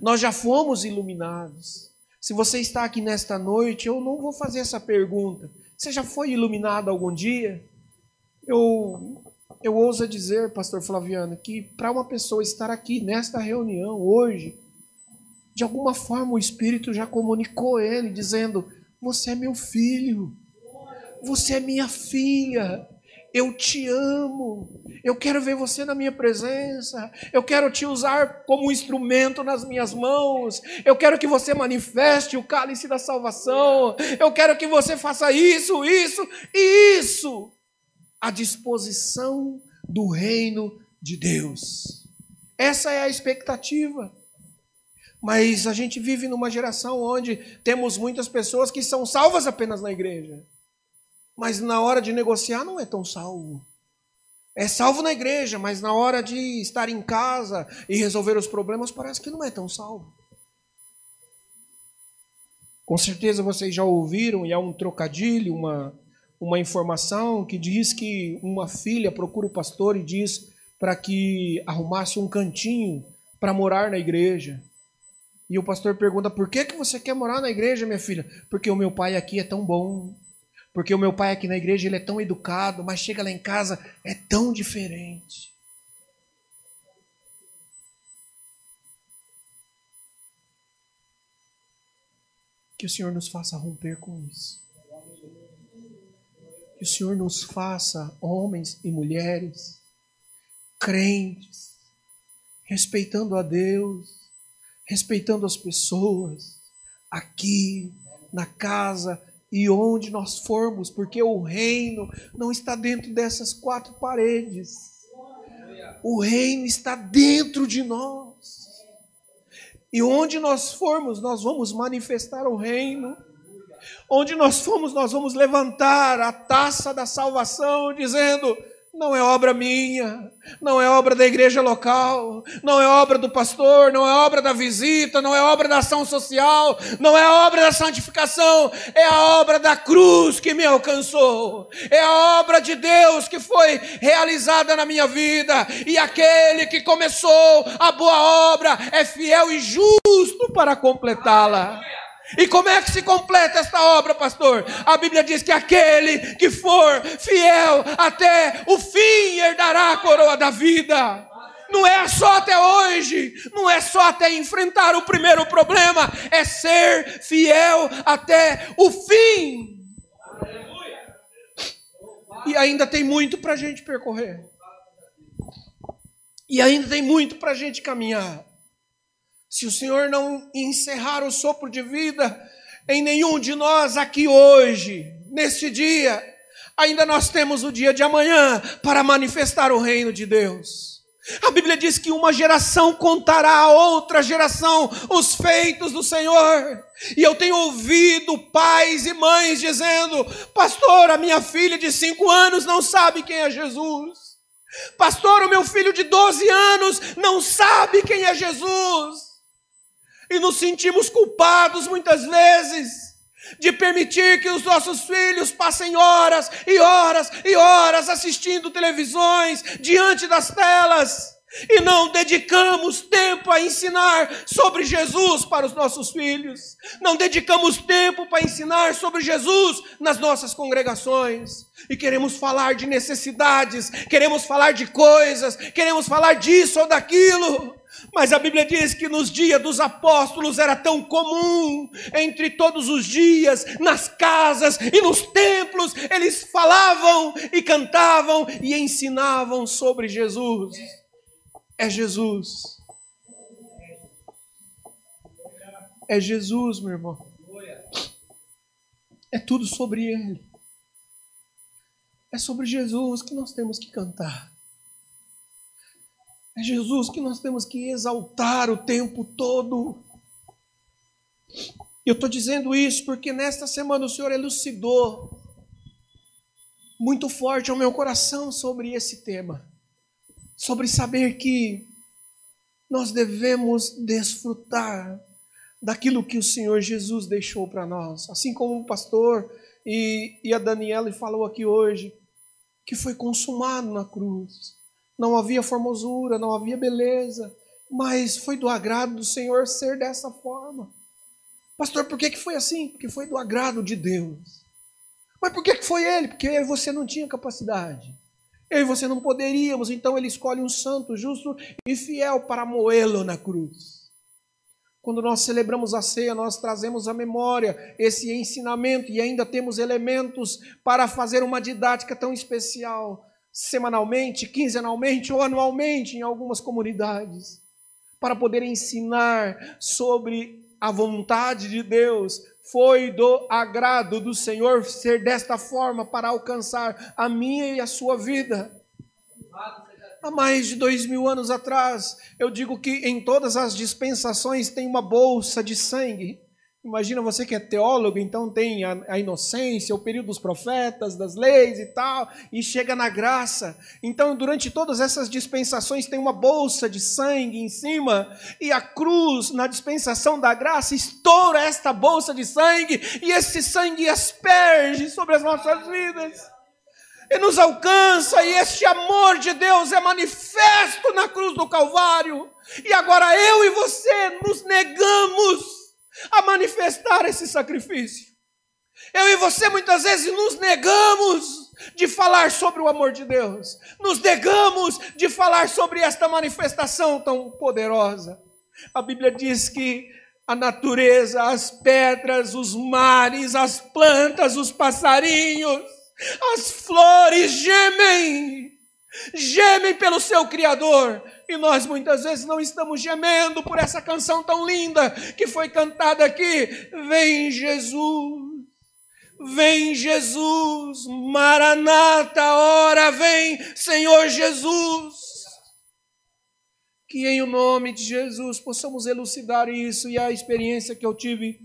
Nós já fomos iluminados. Se você está aqui nesta noite, eu não vou fazer essa pergunta. Você já foi iluminado algum dia? Eu eu ouso dizer, pastor Flaviano, que para uma pessoa estar aqui nesta reunião hoje, de alguma forma o Espírito já comunicou ele, dizendo: Você é meu filho, você é minha filha, eu te amo, eu quero ver você na minha presença, eu quero te usar como um instrumento nas minhas mãos, eu quero que você manifeste o cálice da salvação, eu quero que você faça isso, isso e isso, à disposição do reino de Deus. Essa é a expectativa. Mas a gente vive numa geração onde temos muitas pessoas que são salvas apenas na igreja. Mas na hora de negociar não é tão salvo. É salvo na igreja, mas na hora de estar em casa e resolver os problemas parece que não é tão salvo. Com certeza vocês já ouviram, e há um trocadilho, uma, uma informação que diz que uma filha procura o pastor e diz para que arrumasse um cantinho para morar na igreja. E o pastor pergunta: por que, que você quer morar na igreja, minha filha? Porque o meu pai aqui é tão bom. Porque o meu pai aqui na igreja ele é tão educado, mas chega lá em casa é tão diferente. Que o Senhor nos faça romper com isso. Que o Senhor nos faça homens e mulheres crentes, respeitando a Deus, respeitando as pessoas, aqui, na casa e onde nós formos, porque o reino não está dentro dessas quatro paredes. O reino está dentro de nós. E onde nós formos, nós vamos manifestar o reino. Onde nós formos, nós vamos levantar a taça da salvação, dizendo: não é obra minha, não é obra da igreja local, não é obra do pastor, não é obra da visita, não é obra da ação social, não é obra da santificação, é a obra da cruz que me alcançou, é a obra de Deus que foi realizada na minha vida, e aquele que começou a boa obra é fiel e justo para completá-la. E como é que se completa esta obra, pastor? A Bíblia diz que aquele que for fiel até o fim herdará a coroa da vida. Não é só até hoje, não é só até enfrentar o primeiro problema, é ser fiel até o fim. E ainda tem muito para a gente percorrer. E ainda tem muito para a gente caminhar. Se o Senhor não encerrar o sopro de vida, em nenhum de nós aqui hoje, neste dia, ainda nós temos o dia de amanhã para manifestar o reino de Deus. A Bíblia diz que uma geração contará a outra geração os feitos do Senhor. E eu tenho ouvido pais e mães dizendo: Pastor, a minha filha de cinco anos não sabe quem é Jesus. Pastor, o meu filho de 12 anos não sabe quem é Jesus. E nos sentimos culpados muitas vezes de permitir que os nossos filhos passem horas e horas e horas assistindo televisões diante das telas. E não dedicamos tempo a ensinar sobre Jesus para os nossos filhos, não dedicamos tempo para ensinar sobre Jesus nas nossas congregações, e queremos falar de necessidades, queremos falar de coisas, queremos falar disso ou daquilo, mas a Bíblia diz que nos dias dos apóstolos era tão comum, entre todos os dias, nas casas e nos templos, eles falavam e cantavam e ensinavam sobre Jesus é Jesus. É Jesus, meu irmão. É tudo sobre Ele. É sobre Jesus que nós temos que cantar. É Jesus que nós temos que exaltar o tempo todo. Eu estou dizendo isso porque nesta semana o Senhor elucidou muito forte ao meu coração sobre esse tema sobre saber que nós devemos desfrutar daquilo que o Senhor Jesus deixou para nós. Assim como o pastor e, e a Daniela falou aqui hoje, que foi consumado na cruz. Não havia formosura, não havia beleza, mas foi do agrado do Senhor ser dessa forma. Pastor, por que, que foi assim? Porque foi do agrado de Deus. Mas por que, que foi ele? Porque você não tinha capacidade. Eu e você não poderíamos, então ele escolhe um santo, justo e fiel para moê-lo na cruz. Quando nós celebramos a ceia, nós trazemos à memória esse ensinamento e ainda temos elementos para fazer uma didática tão especial, semanalmente, quinzenalmente ou anualmente em algumas comunidades, para poder ensinar sobre a vontade de Deus, foi do agrado do Senhor ser desta forma para alcançar a minha e a sua vida. Há mais de dois mil anos atrás, eu digo que em todas as dispensações tem uma bolsa de sangue Imagina você que é teólogo, então tem a, a, inocência, o período dos profetas, das leis e tal, e chega na graça. Então, durante todas essas dispensações, tem uma bolsa de sangue em cima, e a cruz, na dispensação da graça, estoura esta bolsa de sangue, e esse sangue asperge sobre as nossas vidas. E nos alcança, e este amor de Deus é manifesto na cruz do Calvário. E agora eu e você nos negamos a manifestar esse sacrifício. Eu e você muitas vezes nos negamos de falar sobre o amor de Deus, nos negamos de falar sobre esta manifestação tão poderosa. A Bíblia diz que a natureza, as pedras, os mares, as plantas, os passarinhos, as flores gemem, gemem pelo seu Criador, e nós muitas vezes não estamos gemendo por essa canção tão linda que foi cantada aqui. Vem Jesus, vem Jesus, Maranata, hora vem, Senhor Jesus. Que em o nome de Jesus possamos elucidar isso e a experiência que eu tive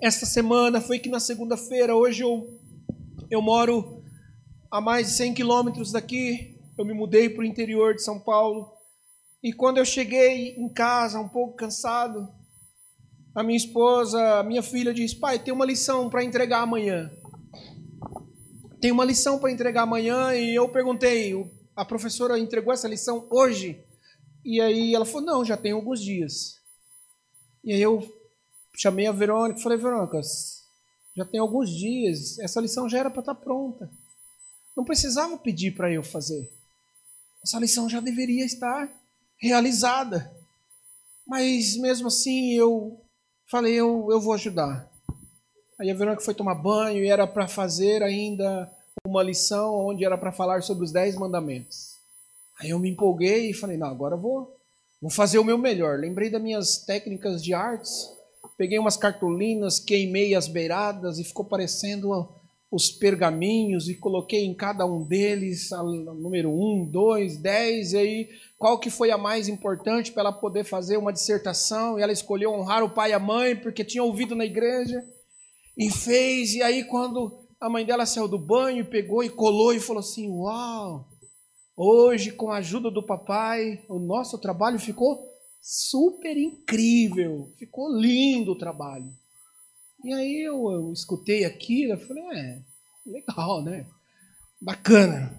esta semana foi que na segunda-feira, hoje eu, eu moro a mais de 100 quilômetros daqui, eu me mudei para o interior de São Paulo. E quando eu cheguei em casa, um pouco cansado, a minha esposa, a minha filha disse: Pai, tem uma lição para entregar amanhã. Tem uma lição para entregar amanhã. E eu perguntei: a professora entregou essa lição hoje? E aí ela falou: Não, já tem alguns dias. E aí eu chamei a Verônica e falei: Verônica, já tem alguns dias, essa lição já era para estar tá pronta. Não precisava pedir para eu fazer. Essa lição já deveria estar realizada. Mas mesmo assim eu falei, eu, eu vou ajudar. Aí a Verônica foi tomar banho e era para fazer ainda uma lição onde era para falar sobre os dez mandamentos. Aí eu me empolguei e falei, não, agora vou, vou fazer o meu melhor. Lembrei das minhas técnicas de artes peguei umas cartolinas, queimei as beiradas e ficou parecendo os pergaminhos e coloquei em cada um deles a número um, dois, dez, e aí qual que foi a mais importante para ela poder fazer uma dissertação, e ela escolheu honrar o pai e a mãe, porque tinha ouvido na igreja, e fez, e aí quando a mãe dela saiu do banho, pegou e colou e falou assim, uau, hoje com a ajuda do papai, o nosso trabalho ficou super incrível, ficou lindo o trabalho. E aí eu, eu escutei aquilo, eu falei, é, legal, né? Bacana.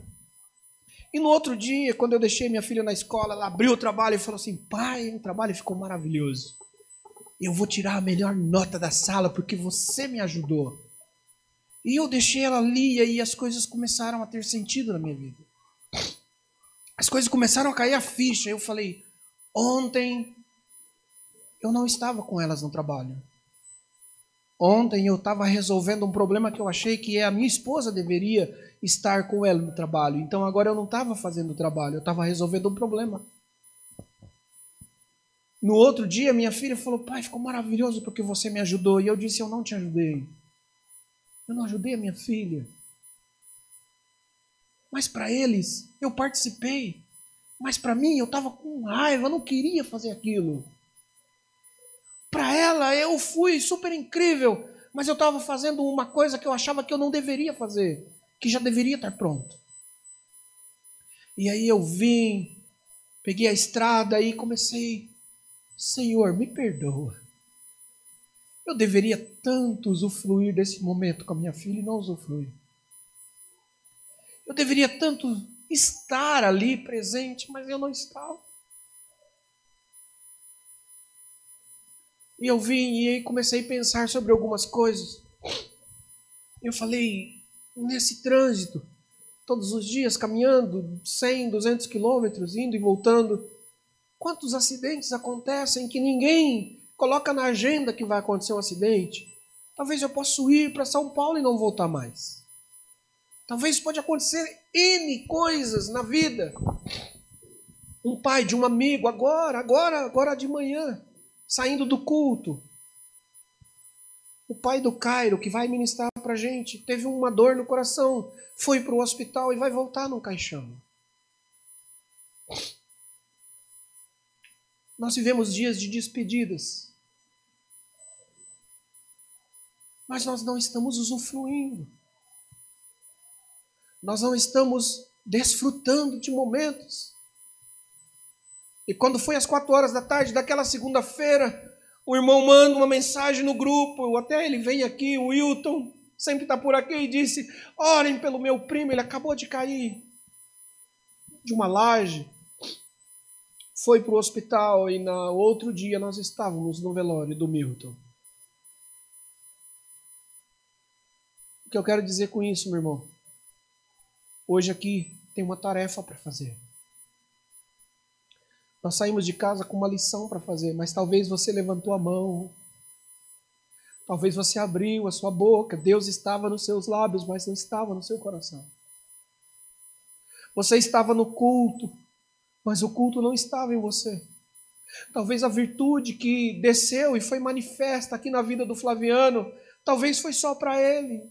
E no outro dia, quando eu deixei minha filha na escola, ela abriu o trabalho e falou assim: pai, o trabalho ficou maravilhoso. Eu vou tirar a melhor nota da sala porque você me ajudou. E eu deixei ela ali e aí as coisas começaram a ter sentido na minha vida. As coisas começaram a cair a ficha. Eu falei: ontem eu não estava com elas no trabalho. Ontem eu estava resolvendo um problema que eu achei que a minha esposa deveria estar com ela no trabalho. Então agora eu não estava fazendo o trabalho, eu estava resolvendo um problema. No outro dia, minha filha falou: Pai, ficou maravilhoso porque você me ajudou. E eu disse: Eu não te ajudei. Eu não ajudei a minha filha. Mas para eles, eu participei. Mas para mim, eu estava com raiva, eu não queria fazer aquilo. Para ela, eu fui super incrível, mas eu estava fazendo uma coisa que eu achava que eu não deveria fazer, que já deveria estar pronto. E aí eu vim, peguei a estrada e comecei, Senhor, me perdoa. Eu deveria tanto usufruir desse momento com a minha filha e não usufruir. Eu deveria tanto estar ali presente, mas eu não estava. E eu vim e aí comecei a pensar sobre algumas coisas. Eu falei, nesse trânsito, todos os dias caminhando 100, 200 quilômetros, indo e voltando, quantos acidentes acontecem que ninguém coloca na agenda que vai acontecer um acidente? Talvez eu possa ir para São Paulo e não voltar mais. Talvez pode acontecer N coisas na vida. Um pai de um amigo, agora, agora, agora de manhã, saindo do culto. O pai do Cairo, que vai ministrar para a gente, teve uma dor no coração, foi para o hospital e vai voltar no caixão. Nós vivemos dias de despedidas. Mas nós não estamos usufruindo. Nós não estamos desfrutando de momentos. E quando foi às quatro horas da tarde daquela segunda-feira, o irmão manda uma mensagem no grupo, até ele vem aqui, o Wilton, sempre está por aqui, e disse: Orem pelo meu primo, ele acabou de cair de uma laje. Foi para o hospital e no outro dia nós estávamos no velório do Milton. O que eu quero dizer com isso, meu irmão? Hoje aqui tem uma tarefa para fazer. Nós saímos de casa com uma lição para fazer, mas talvez você levantou a mão, talvez você abriu a sua boca, Deus estava nos seus lábios, mas não estava no seu coração. Você estava no culto, mas o culto não estava em você. Talvez a virtude que desceu e foi manifesta aqui na vida do Flaviano, talvez foi só para ele.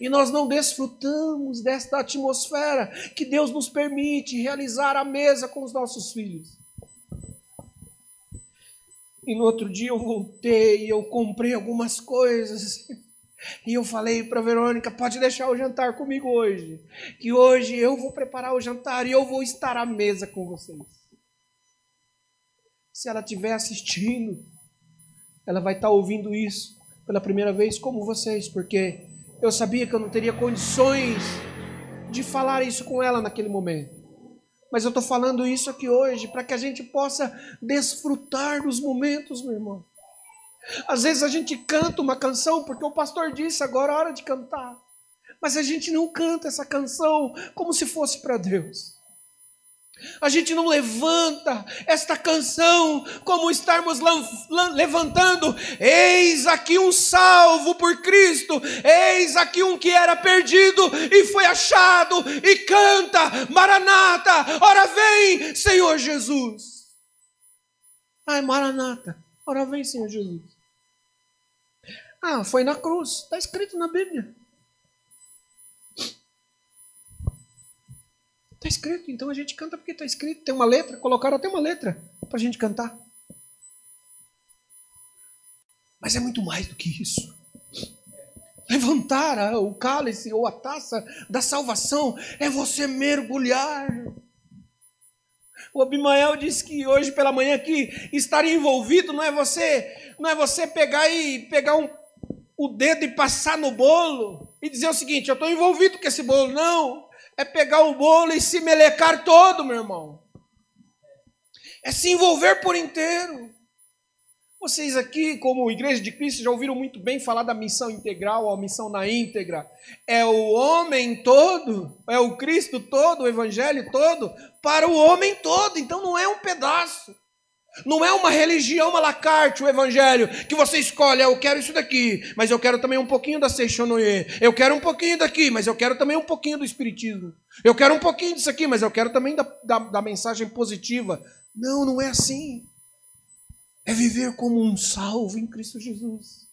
E nós não desfrutamos desta atmosfera que Deus nos permite realizar a mesa com os nossos filhos. E no outro dia eu voltei, eu comprei algumas coisas. E eu falei para Verônica: pode deixar o jantar comigo hoje. Que hoje eu vou preparar o jantar e eu vou estar à mesa com vocês. Se ela estiver assistindo, ela vai estar ouvindo isso pela primeira vez, como vocês, porque eu sabia que eu não teria condições de falar isso com ela naquele momento. Mas eu estou falando isso aqui hoje para que a gente possa desfrutar dos momentos, meu irmão. Às vezes a gente canta uma canção porque o pastor disse agora é hora de cantar. Mas a gente não canta essa canção como se fosse para Deus. A gente não levanta esta canção como estarmos levantando. Eis aqui um salvo por Cristo, eis aqui um que era perdido e foi achado, e canta, Maranata, ora vem, Senhor Jesus. Ai, Maranata, Ora vem, Senhor Jesus. Ah, foi na cruz. Está escrito na Bíblia. Está escrito, então a gente canta porque está escrito. Tem uma letra, colocaram até uma letra para a gente cantar. Mas é muito mais do que isso. Levantar o cálice ou a taça da salvação é você mergulhar. O Abimael disse que hoje pela manhã aqui estar envolvido não é você, não é você pegar e pegar um, o dedo e passar no bolo e dizer o seguinte: eu estou envolvido com esse bolo. Não é pegar o bolo e se melecar todo, meu irmão. É se envolver por inteiro. Vocês aqui, como Igreja de Cristo, já ouviram muito bem falar da missão integral, a missão na íntegra. É o homem todo, é o Cristo todo, o Evangelho todo, para o homem todo. Então não é um pedaço. Não é uma religião à la carte, o evangelho, que você escolhe, ah, eu quero isso daqui, mas eu quero também um pouquinho da Seixonoye. Eu quero um pouquinho daqui, mas eu quero também um pouquinho do Espiritismo. Eu quero um pouquinho disso aqui, mas eu quero também da, da, da mensagem positiva. Não, não é assim. É viver como um salvo em Cristo Jesus.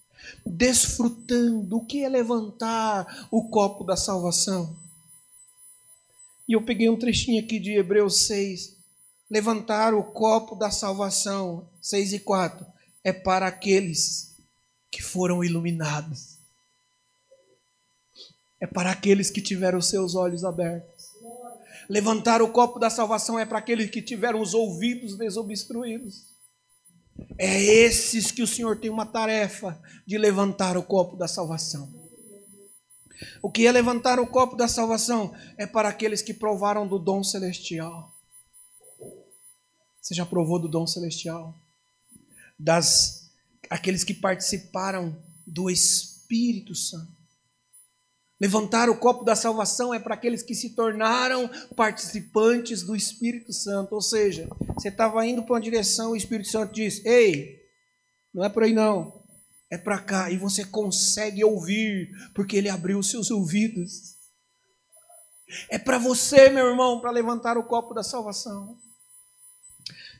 Desfrutando o que é levantar o copo da salvação. E eu peguei um trechinho aqui de Hebreus 6, levantar o copo da salvação, 6 e 4, é para aqueles que foram iluminados. É para aqueles que tiveram seus olhos abertos. Levantar o copo da salvação é para aqueles que tiveram os ouvidos desobstruídos. É esses que o Senhor tem uma tarefa de levantar o copo da salvação. O que é levantar o copo da salvação? É para aqueles que provaram do dom celestial. Você já provou do dom celestial? Das aqueles que participaram do Espírito Santo. Levantar o copo da salvação é para aqueles que se tornaram participantes do Espírito Santo. Ou seja, você estava indo para uma direção, o Espírito Santo diz: Ei, não é por aí não, é para cá. E você consegue ouvir, porque ele abriu os seus ouvidos. É para você, meu irmão, para levantar o copo da salvação.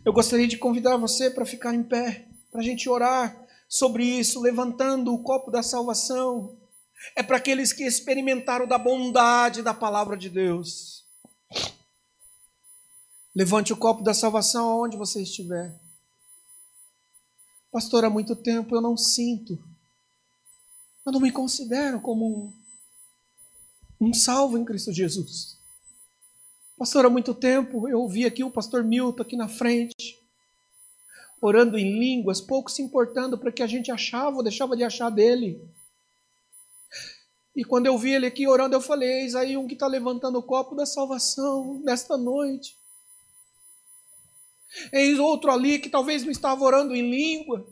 Eu gostaria de convidar você para ficar em pé, para a gente orar sobre isso, levantando o copo da salvação. É para aqueles que experimentaram da bondade da palavra de Deus. Levante o copo da salvação aonde você estiver. Pastor, há muito tempo eu não sinto. Eu não me considero como um, um salvo em Cristo Jesus. Pastor, há muito tempo eu ouvi aqui o pastor Milton aqui na frente, orando em línguas, pouco se importando para que a gente achava ou deixava de achar dele. E quando eu vi ele aqui orando, eu falei: Eis aí um que está levantando o copo da salvação nesta noite. Eis outro ali que talvez não estava orando em língua,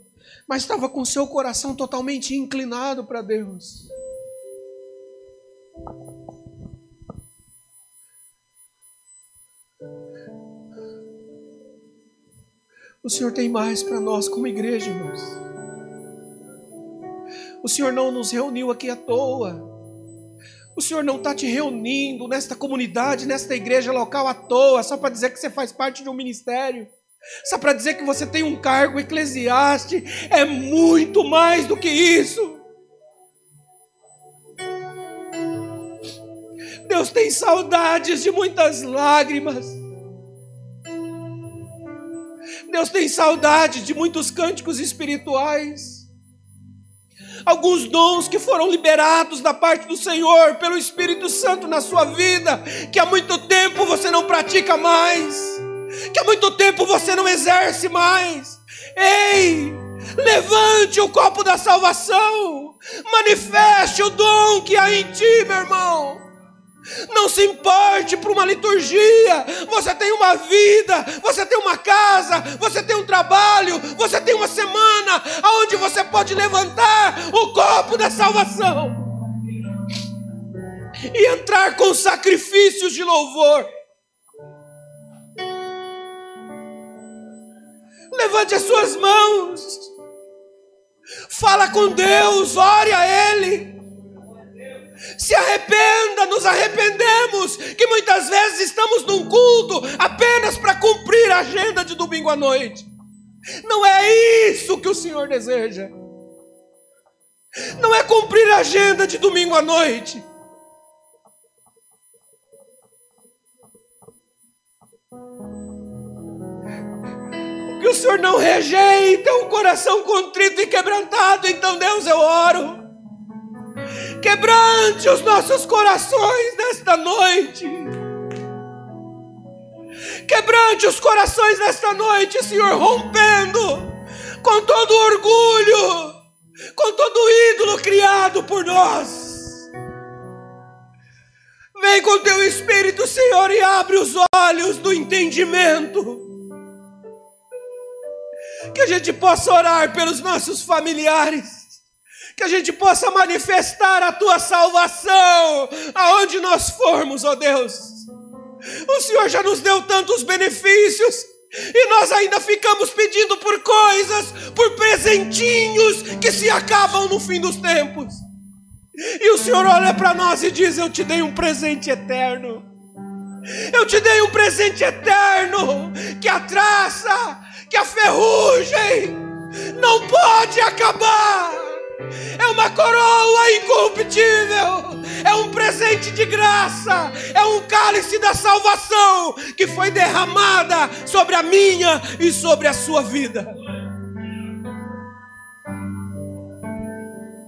mas estava com seu coração totalmente inclinado para Deus. O Senhor tem mais para nós como igreja, irmãos. O Senhor não nos reuniu aqui à toa. O Senhor não está te reunindo nesta comunidade, nesta igreja local à toa, só para dizer que você faz parte de um ministério. Só para dizer que você tem um cargo eclesiástico. É muito mais do que isso. Deus tem saudades de muitas lágrimas. Deus tem saudade de muitos cânticos espirituais. Alguns dons que foram liberados da parte do Senhor pelo Espírito Santo na sua vida, que há muito tempo você não pratica mais, que há muito tempo você não exerce mais. Ei, levante o copo da salvação, manifeste o dom que há em ti, meu irmão. Não se importe por uma liturgia. Você tem uma vida, você tem uma casa, você tem um trabalho, você tem uma semana onde você pode levantar o copo da salvação e entrar com sacrifícios de louvor. Levante as suas mãos. Fala com Deus, ore a Ele. Se arrependa, nos arrependemos, que muitas vezes estamos num culto apenas para cumprir a agenda de domingo à noite. Não é isso que o Senhor deseja. Não é cumprir a agenda de domingo à noite. O que o Senhor não rejeita é um coração contrito e quebrantado. Então, Deus, eu oro. Quebrante os nossos corações nesta noite. Quebrante os corações nesta noite, Senhor, rompendo com todo orgulho, com todo ídolo criado por nós. Vem com teu Espírito, Senhor, e abre os olhos do entendimento. Que a gente possa orar pelos nossos familiares. Que a gente possa manifestar a tua salvação aonde nós formos, ó Deus. O Senhor já nos deu tantos benefícios. E nós ainda ficamos pedindo por coisas, por presentinhos que se acabam no fim dos tempos. E o Senhor olha para nós e diz: Eu te dei um presente eterno. Eu te dei um presente eterno que a traça, que a ferrugem não pode acabar. É uma coroa incorruptível, é um presente de graça, é um cálice da salvação que foi derramada sobre a minha e sobre a sua vida.